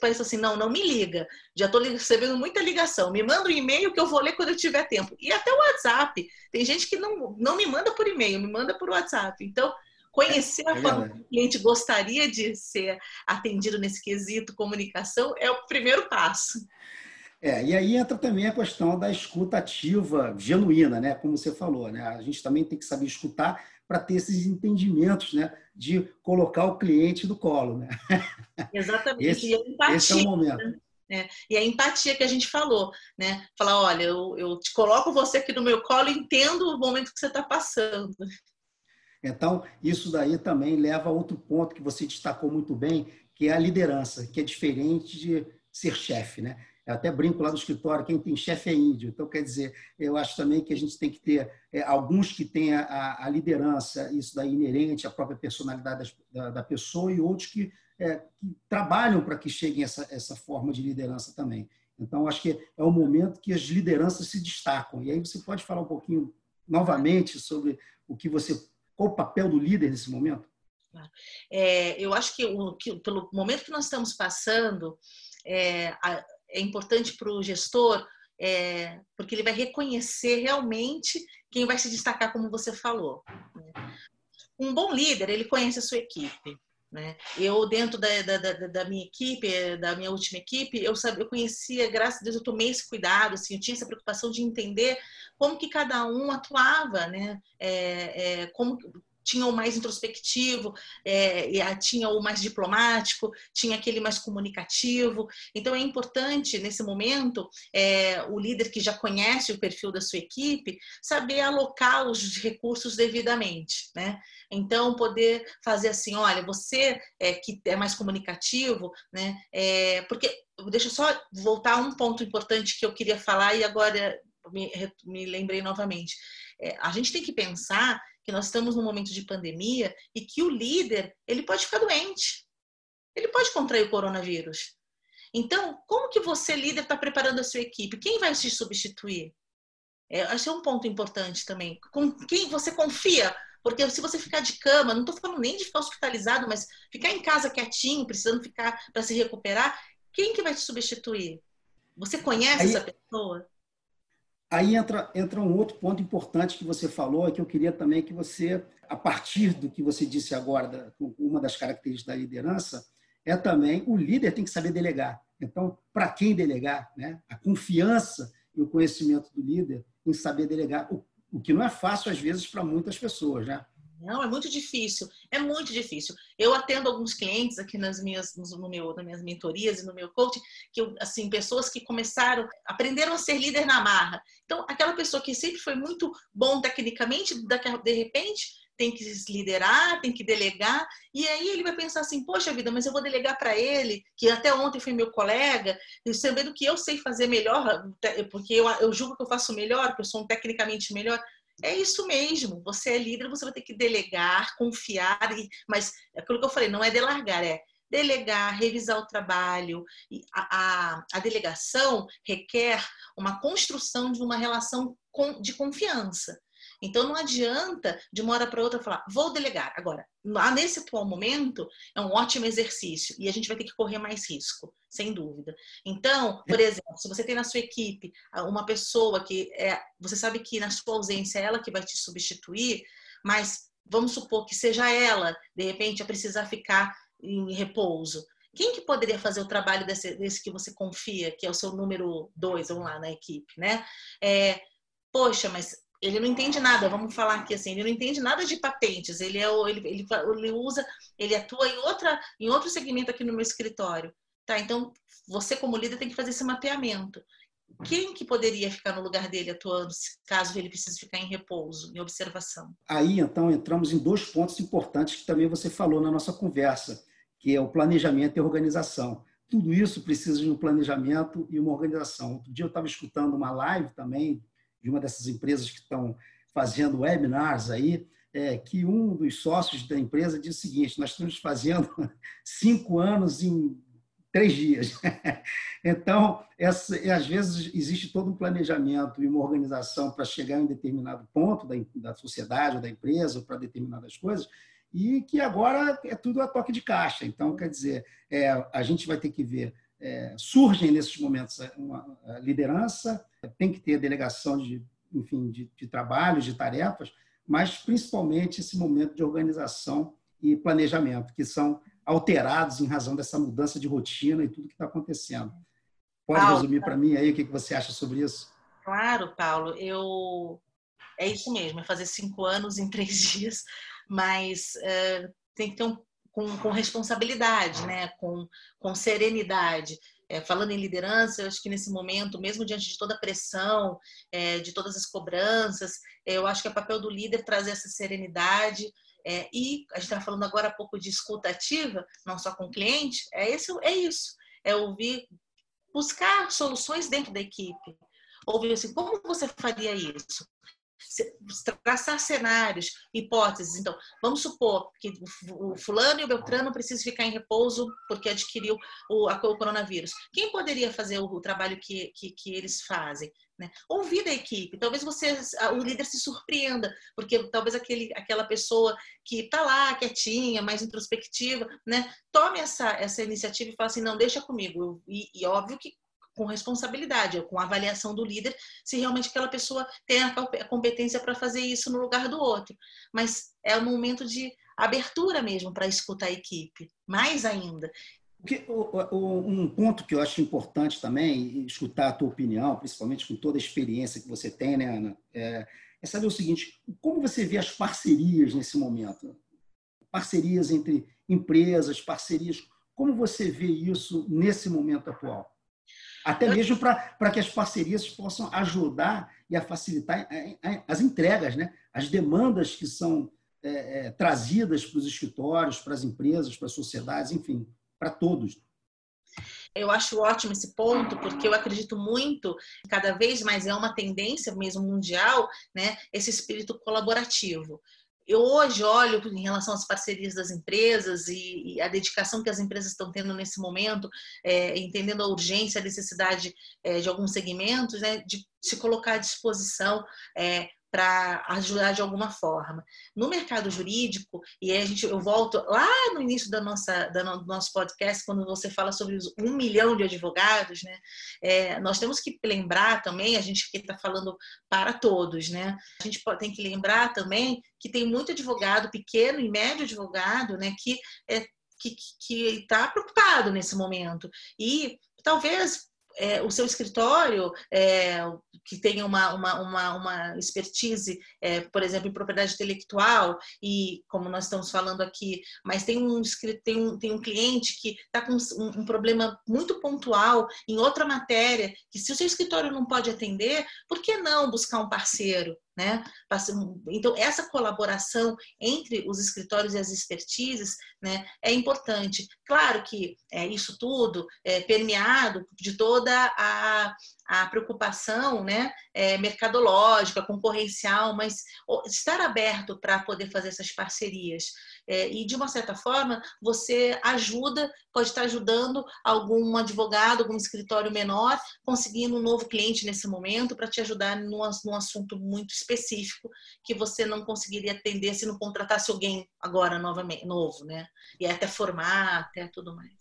pensa assim, não, não me liga. Já estou recebendo muita ligação. Me manda um e-mail que eu vou ler quando eu tiver tempo. E até o WhatsApp. Tem gente que não, não me manda por e-mail, me manda por WhatsApp. Então, conhecer a é forma que o cliente gostaria de ser atendido nesse quesito comunicação é o primeiro passo. É, e aí entra também a questão da escuta ativa, genuína, né? Como você falou, né? A gente também tem que saber escutar para ter esses entendimentos, né? De colocar o cliente no colo, né? Exatamente. Esse, e a empatia, esse é o momento. Né? É, e a empatia que a gente falou, né? Falar, olha, eu, eu te coloco você aqui no meu colo e entendo o momento que você está passando. Então, isso daí também leva a outro ponto que você destacou muito bem, que é a liderança, que é diferente de ser chefe, né? Eu até brinco lá no escritório, quem tem chefe é índio. Então, quer dizer, eu acho também que a gente tem que ter é, alguns que têm a, a, liderança, isso daí inerente à própria personalidade da, da pessoa, e outros que, é, que trabalham para que cheguem essa, essa forma de liderança também. Então, acho que é o momento que as lideranças se destacam. E aí você pode falar um pouquinho novamente sobre o que você, qual o papel do líder nesse momento? É, eu acho que, o, que, pelo momento que nós estamos passando, é, a, é importante para o gestor, é, porque ele vai reconhecer realmente quem vai se destacar, como você falou. Né? Um bom líder, ele conhece a sua equipe. Né? Eu, dentro da, da, da, minha equipe, da minha última equipe, eu, sabia, eu conhecia, graças a Deus, eu tomei esse cuidado, assim, eu tinha essa preocupação de entender como que cada um atuava, né? É, é, como tinha o mais introspectivo, é, tinha o mais diplomático, tinha aquele mais comunicativo. Então é importante nesse momento é, o líder que já conhece o perfil da sua equipe saber alocar os recursos devidamente, né? Então poder fazer assim, olha, você é, que é mais comunicativo, né? É, porque deixa eu só voltar a um ponto importante que eu queria falar e agora me, me lembrei novamente. É, a gente tem que pensar que nós estamos num momento de pandemia e que o líder ele pode ficar doente, ele pode contrair o coronavírus. Então, como que você líder está preparando a sua equipe? Quem vai te substituir? É, esse é um ponto importante também. Com quem você confia? Porque se você ficar de cama, não estou falando nem de ficar hospitalizado, mas ficar em casa quietinho, precisando ficar para se recuperar, quem que vai te substituir? Você conhece Aí, essa pessoa? Aí entra, entra um outro ponto importante que você falou, que eu queria também que você, a partir do que você disse agora, uma das características da liderança, é também o líder tem que saber delegar. Então, para quem delegar? Né? A confiança e o conhecimento do líder em saber delegar, o, o que não é fácil, às vezes, para muitas pessoas. Né? Não, é muito difícil, é muito difícil. Eu atendo alguns clientes aqui nas minhas, no meu, nas minhas mentorias e no meu coaching, que eu, assim, pessoas que começaram, aprenderam a ser líder na marra. Então, aquela pessoa que sempre foi muito bom tecnicamente, de repente tem que liderar, tem que delegar, e aí ele vai pensar assim: poxa vida, mas eu vou delegar para ele, que até ontem foi meu colega, sabendo que eu sei fazer melhor, porque eu, eu julgo que eu faço melhor, que eu sou um tecnicamente melhor. É isso mesmo, você é líder, você vai ter que delegar, confiar, mas aquilo que eu falei, não é delargar, é delegar, revisar o trabalho. A, a, a delegação requer uma construção de uma relação de confiança. Então não adianta de uma hora para outra falar, vou delegar. Agora, nesse atual momento, é um ótimo exercício e a gente vai ter que correr mais risco, sem dúvida. Então, por exemplo, se você tem na sua equipe uma pessoa que é, você sabe que na sua ausência é ela que vai te substituir, mas vamos supor que seja ela, de repente, a precisar ficar em repouso. Quem que poderia fazer o trabalho desse, desse que você confia, que é o seu número dois, vamos lá, na equipe, né? É, poxa, mas ele não entende nada, vamos falar aqui assim, ele não entende nada de patentes, ele, é, ele, ele, ele usa, ele atua em, outra, em outro segmento aqui no meu escritório. Tá? Então, você como líder tem que fazer esse mapeamento. Quem que poderia ficar no lugar dele atuando, caso ele precise ficar em repouso, em observação? Aí, então, entramos em dois pontos importantes que também você falou na nossa conversa, que é o planejamento e a organização. Tudo isso precisa de um planejamento e uma organização. Outro dia eu estava escutando uma live também de uma dessas empresas que estão fazendo webinars aí, é, que um dos sócios da empresa disse o seguinte: nós estamos fazendo cinco anos em três dias. então, essa, às vezes existe todo um planejamento e uma organização para chegar em determinado ponto da, da sociedade ou da empresa para determinadas coisas, e que agora é tudo a toque de caixa. Então, quer dizer, é, a gente vai ter que ver é, surgem nesses momentos uma liderança, tem que ter delegação de, enfim, de, de trabalhos, de tarefas, mas principalmente esse momento de organização e planejamento, que são alterados em razão dessa mudança de rotina e tudo que está acontecendo. Pode Paulo, resumir para mim aí o que você acha sobre isso? Claro, Paulo. Eu é isso mesmo, é fazer cinco anos em três dias, mas é, tem que ter um com, com responsabilidade, né? com, com serenidade. É, falando em liderança, eu acho que nesse momento, mesmo diante de toda a pressão, é, de todas as cobranças, é, eu acho que é papel do líder trazer essa serenidade. É, e a gente está falando agora há pouco de escuta ativa, não só com o cliente, é, esse, é isso, é ouvir, buscar soluções dentro da equipe. Ouvir assim, como você faria isso? Traçar cenários, hipóteses. Então, vamos supor que o fulano e o Beltrano precisam ficar em repouso porque adquiriu o, a, o coronavírus. Quem poderia fazer o, o trabalho que, que, que eles fazem? Né? Ouvir da equipe. Talvez você, o líder se surpreenda, porque talvez aquele, aquela pessoa que está lá, quietinha, mais introspectiva, né? tome essa, essa iniciativa e fale assim, não, deixa comigo. E, e óbvio que com responsabilidade, com avaliação do líder, se realmente aquela pessoa tem a competência para fazer isso no lugar do outro. Mas é um momento de abertura mesmo para escutar a equipe, mais ainda. Um ponto que eu acho importante também, escutar a tua opinião, principalmente com toda a experiência que você tem, né, Ana, é, é saber o seguinte: como você vê as parcerias nesse momento? Parcerias entre empresas, parcerias. Como você vê isso nesse momento atual? Até mesmo para que as parcerias possam ajudar e a facilitar as entregas, né? as demandas que são é, é, trazidas para os escritórios, para as empresas, para as sociedades, enfim, para todos. Eu acho ótimo esse ponto, porque eu acredito muito, cada vez mais é uma tendência mesmo mundial, né, esse espírito colaborativo eu hoje olho em relação às parcerias das empresas e, e a dedicação que as empresas estão tendo nesse momento, é, entendendo a urgência, a necessidade é, de alguns segmentos, né, de se colocar à disposição é, para ajudar de alguma forma. No mercado jurídico, e a gente, eu volto lá no início da nossa, da do nosso podcast, quando você fala sobre os um milhão de advogados, né? É, nós temos que lembrar também, a gente que está falando para todos, né? A gente tem que lembrar também que tem muito advogado, pequeno e médio advogado, né? Que é, que está preocupado nesse momento. E talvez é, o seu escritório, é, que tenha uma, uma, uma, uma expertise, é, por exemplo, em propriedade intelectual, e como nós estamos falando aqui, mas tem um, tem um, tem um cliente que está com um, um, problema muito pontual em outra matéria, que se o seu escritório não pode atender, por que não buscar um parceiro? Né? Então, essa colaboração entre os escritórios e as expertises né, é importante. Claro que é, isso tudo é permeado de toda a, a preocupação né, é, mercadológica, concorrencial, mas estar aberto para poder fazer essas parcerias. É, e, de uma certa forma, você ajuda, pode estar ajudando algum advogado, algum escritório menor, conseguindo um novo cliente nesse momento para te ajudar num, num assunto muito específico que você não conseguiria atender se não contratasse alguém agora novamente, novo, né? E até formar, até tudo mais.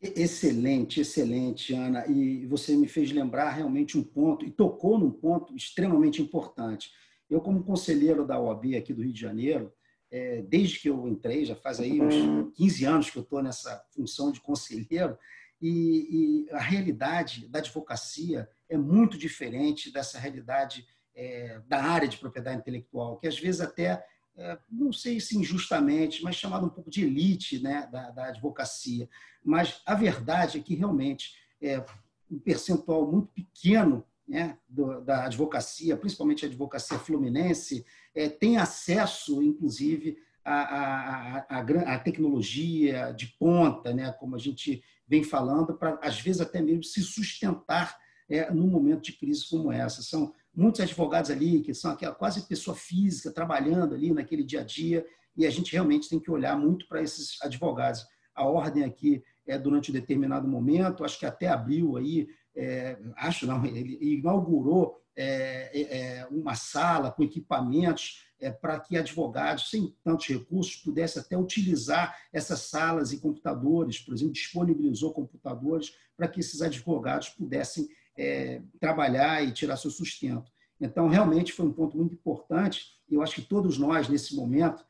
Excelente, excelente, Ana. E você me fez lembrar realmente um ponto, e tocou num ponto extremamente importante. Eu, como conselheiro da OAB aqui do Rio de Janeiro, é, desde que eu entrei, já faz aí uns 15 anos que eu estou nessa função de conselheiro, e, e, a realidade da advocacia é muito diferente dessa realidade é, da área de propriedade intelectual, que às vezes até é, não sei se injustamente, mas chamado um pouco de elite né, da, da advocacia. Mas a verdade é que realmente é um percentual muito pequeno né, do, da advocacia, principalmente a advocacia fluminense, é, tem acesso, inclusive, à, tecnologia de ponta, né, como a gente vem falando, para, às vezes, até mesmo se sustentar é, num momento de crise como essa. São muitos advogados ali que são aquela quase pessoa física trabalhando ali naquele dia a dia e a gente realmente tem que olhar muito para esses advogados. A ordem aqui é durante um determinado momento, acho que até abriu aí, é, acho não, ele inaugurou é, é, é uma sala com equipamentos é, para que advogados sem tantos recursos pudessem até utilizar essas salas e computadores, por exemplo, disponibilizou computadores para que esses advogados pudessem é, trabalhar e tirar seu sustento. Então, realmente foi um ponto muito importante. E eu acho que todos nós, nesse momento,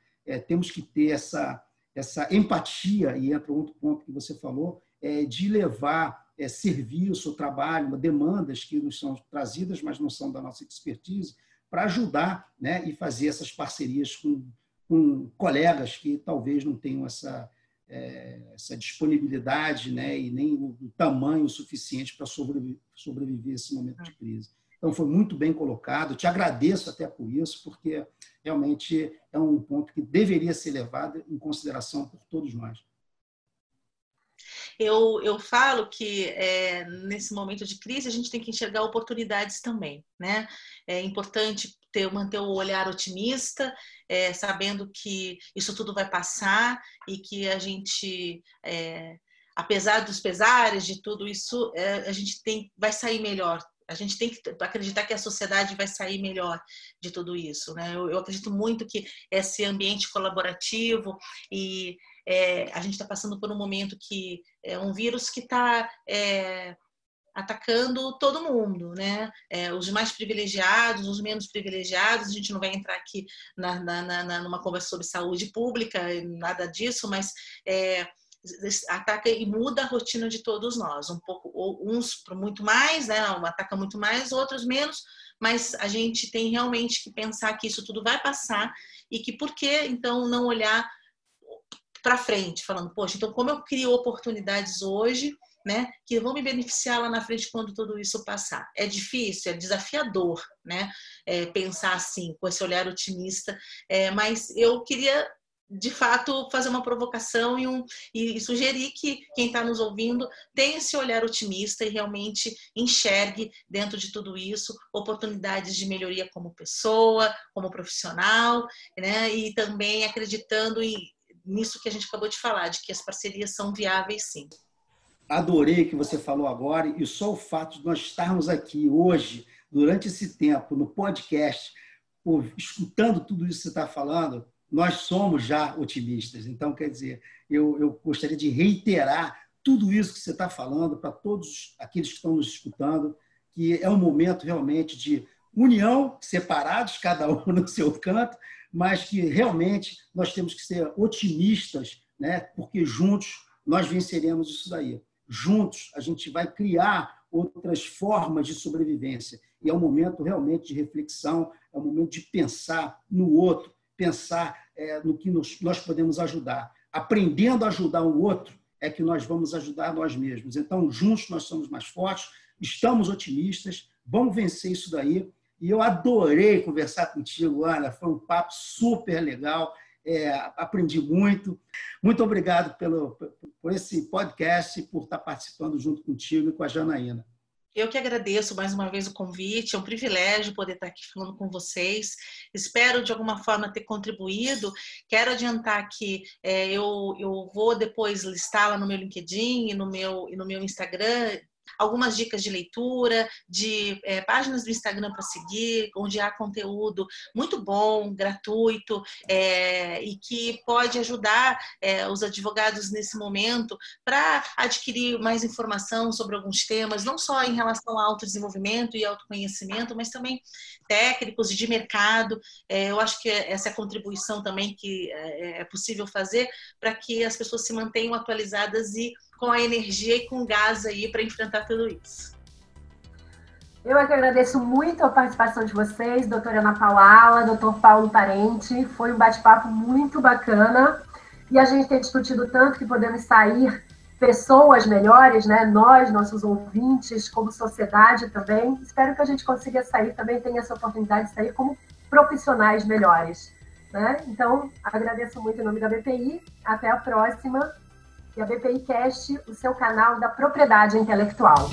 temos que ter essa, essa empatia, e entra outro ponto que você falou, de levar é, serviço, trabalho, demandas que nos são trazidas, mas não são da nossa expertise, para ajudar né, e fazer essas parcerias com, com colegas que talvez não tenham essa, é, essa disponibilidade né, e nem o, tamanho suficiente para sobreviver, sobreviver a esse momento de crise. Então, foi muito bem colocado. Te agradeço até por isso, porque realmente é um ponto que deveria ser levado em consideração por todos nós. Eu, eu falo que é, nesse momento de crise a gente tem que enxergar oportunidades também, né? É importante ter, manter o olhar otimista, é, sabendo que isso tudo vai passar e que a gente, é, apesar dos pesares de tudo isso, é, a gente tem, vai sair melhor. A gente tem que acreditar que a sociedade vai sair melhor de tudo isso. Né? Eu, eu acredito muito que esse ambiente colaborativo e é, a gente está passando por um momento que é um vírus que está é, atacando todo mundo, né? É, os mais privilegiados, os menos privilegiados. A gente não vai entrar aqui na, na, na numa conversa sobre saúde pública, nada disso, mas é, ataca e muda a rotina de todos nós. Um pouco, uns muito mais, né? Ataca muito mais, outros menos. Mas a gente tem realmente que pensar que isso tudo vai passar e que por que então não olhar para frente, falando, poxa, então como eu crio oportunidades hoje né, que vão me beneficiar lá na frente quando tudo isso passar. É difícil, é desafiador, né, é, pensar assim, com esse olhar otimista, é, mas eu queria de fato fazer uma provocação e, um, e sugerir que quem está nos ouvindo tenha esse olhar otimista e realmente enxergue dentro de tudo isso oportunidades de melhoria como pessoa, como profissional, né? E também acreditando em, nisso que a gente acabou de falar, de que as parcerias são viáveis sim adorei o que você falou agora e só o fato de nós estarmos aqui hoje, durante esse tempo, no podcast, escutando tudo isso que você está falando, nós somos já otimistas. Então, quer dizer, eu, eu gostaria de reiterar tudo isso que você está falando para todos aqueles que estão nos escutando, que é um momento realmente de união, separados, cada um no seu canto, mas que realmente nós temos que ser otimistas, né? porque juntos nós venceremos isso daí juntos a gente vai criar outras formas de sobrevivência. E é um momento realmente de reflexão, é um momento de pensar no outro, pensar é, no que nos, nós podemos ajudar. Aprendendo a ajudar o outro, é que nós vamos ajudar nós mesmos. Então, juntos nós somos mais fortes, estamos otimistas, vamos vencer isso daí. E eu adorei conversar contigo, Ana. Foi um papo super legal. É, aprendi muito. Muito obrigado pelo, por esse podcast e por estar participando junto contigo e com a Janaína. Eu que agradeço mais uma vez o convite, é um privilégio poder estar aqui falando com vocês. Espero de alguma forma ter contribuído. Quero adiantar que é, eu, eu vou depois listá-la no meu LinkedIn e no meu, e no meu Instagram algumas dicas de leitura, de é, páginas do Instagram para seguir, onde há conteúdo muito bom, gratuito é, e que pode ajudar é, os advogados nesse momento para adquirir mais informação sobre alguns temas, não só em relação ao autodesenvolvimento e autoconhecimento, mas também técnicos de mercado. Eu acho que essa é a contribuição também que é possível fazer para que as pessoas se mantenham atualizadas e com a energia e com o gás aí para enfrentar tudo isso. Eu é que agradeço muito a participação de vocês, doutora Ana Paula, doutor Paulo Parente. Foi um bate-papo muito bacana e a gente tem discutido tanto que podemos sair pessoas melhores, né? Nós, nossos ouvintes, como sociedade também. Espero que a gente consiga sair também, tenha essa oportunidade de sair como profissionais melhores. Né? Então, agradeço muito em nome da BPI. Até a próxima e a BPI Cast, o seu canal da propriedade intelectual.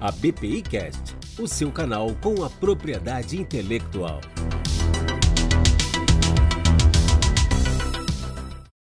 A BPI Cast, o seu canal com a propriedade intelectual.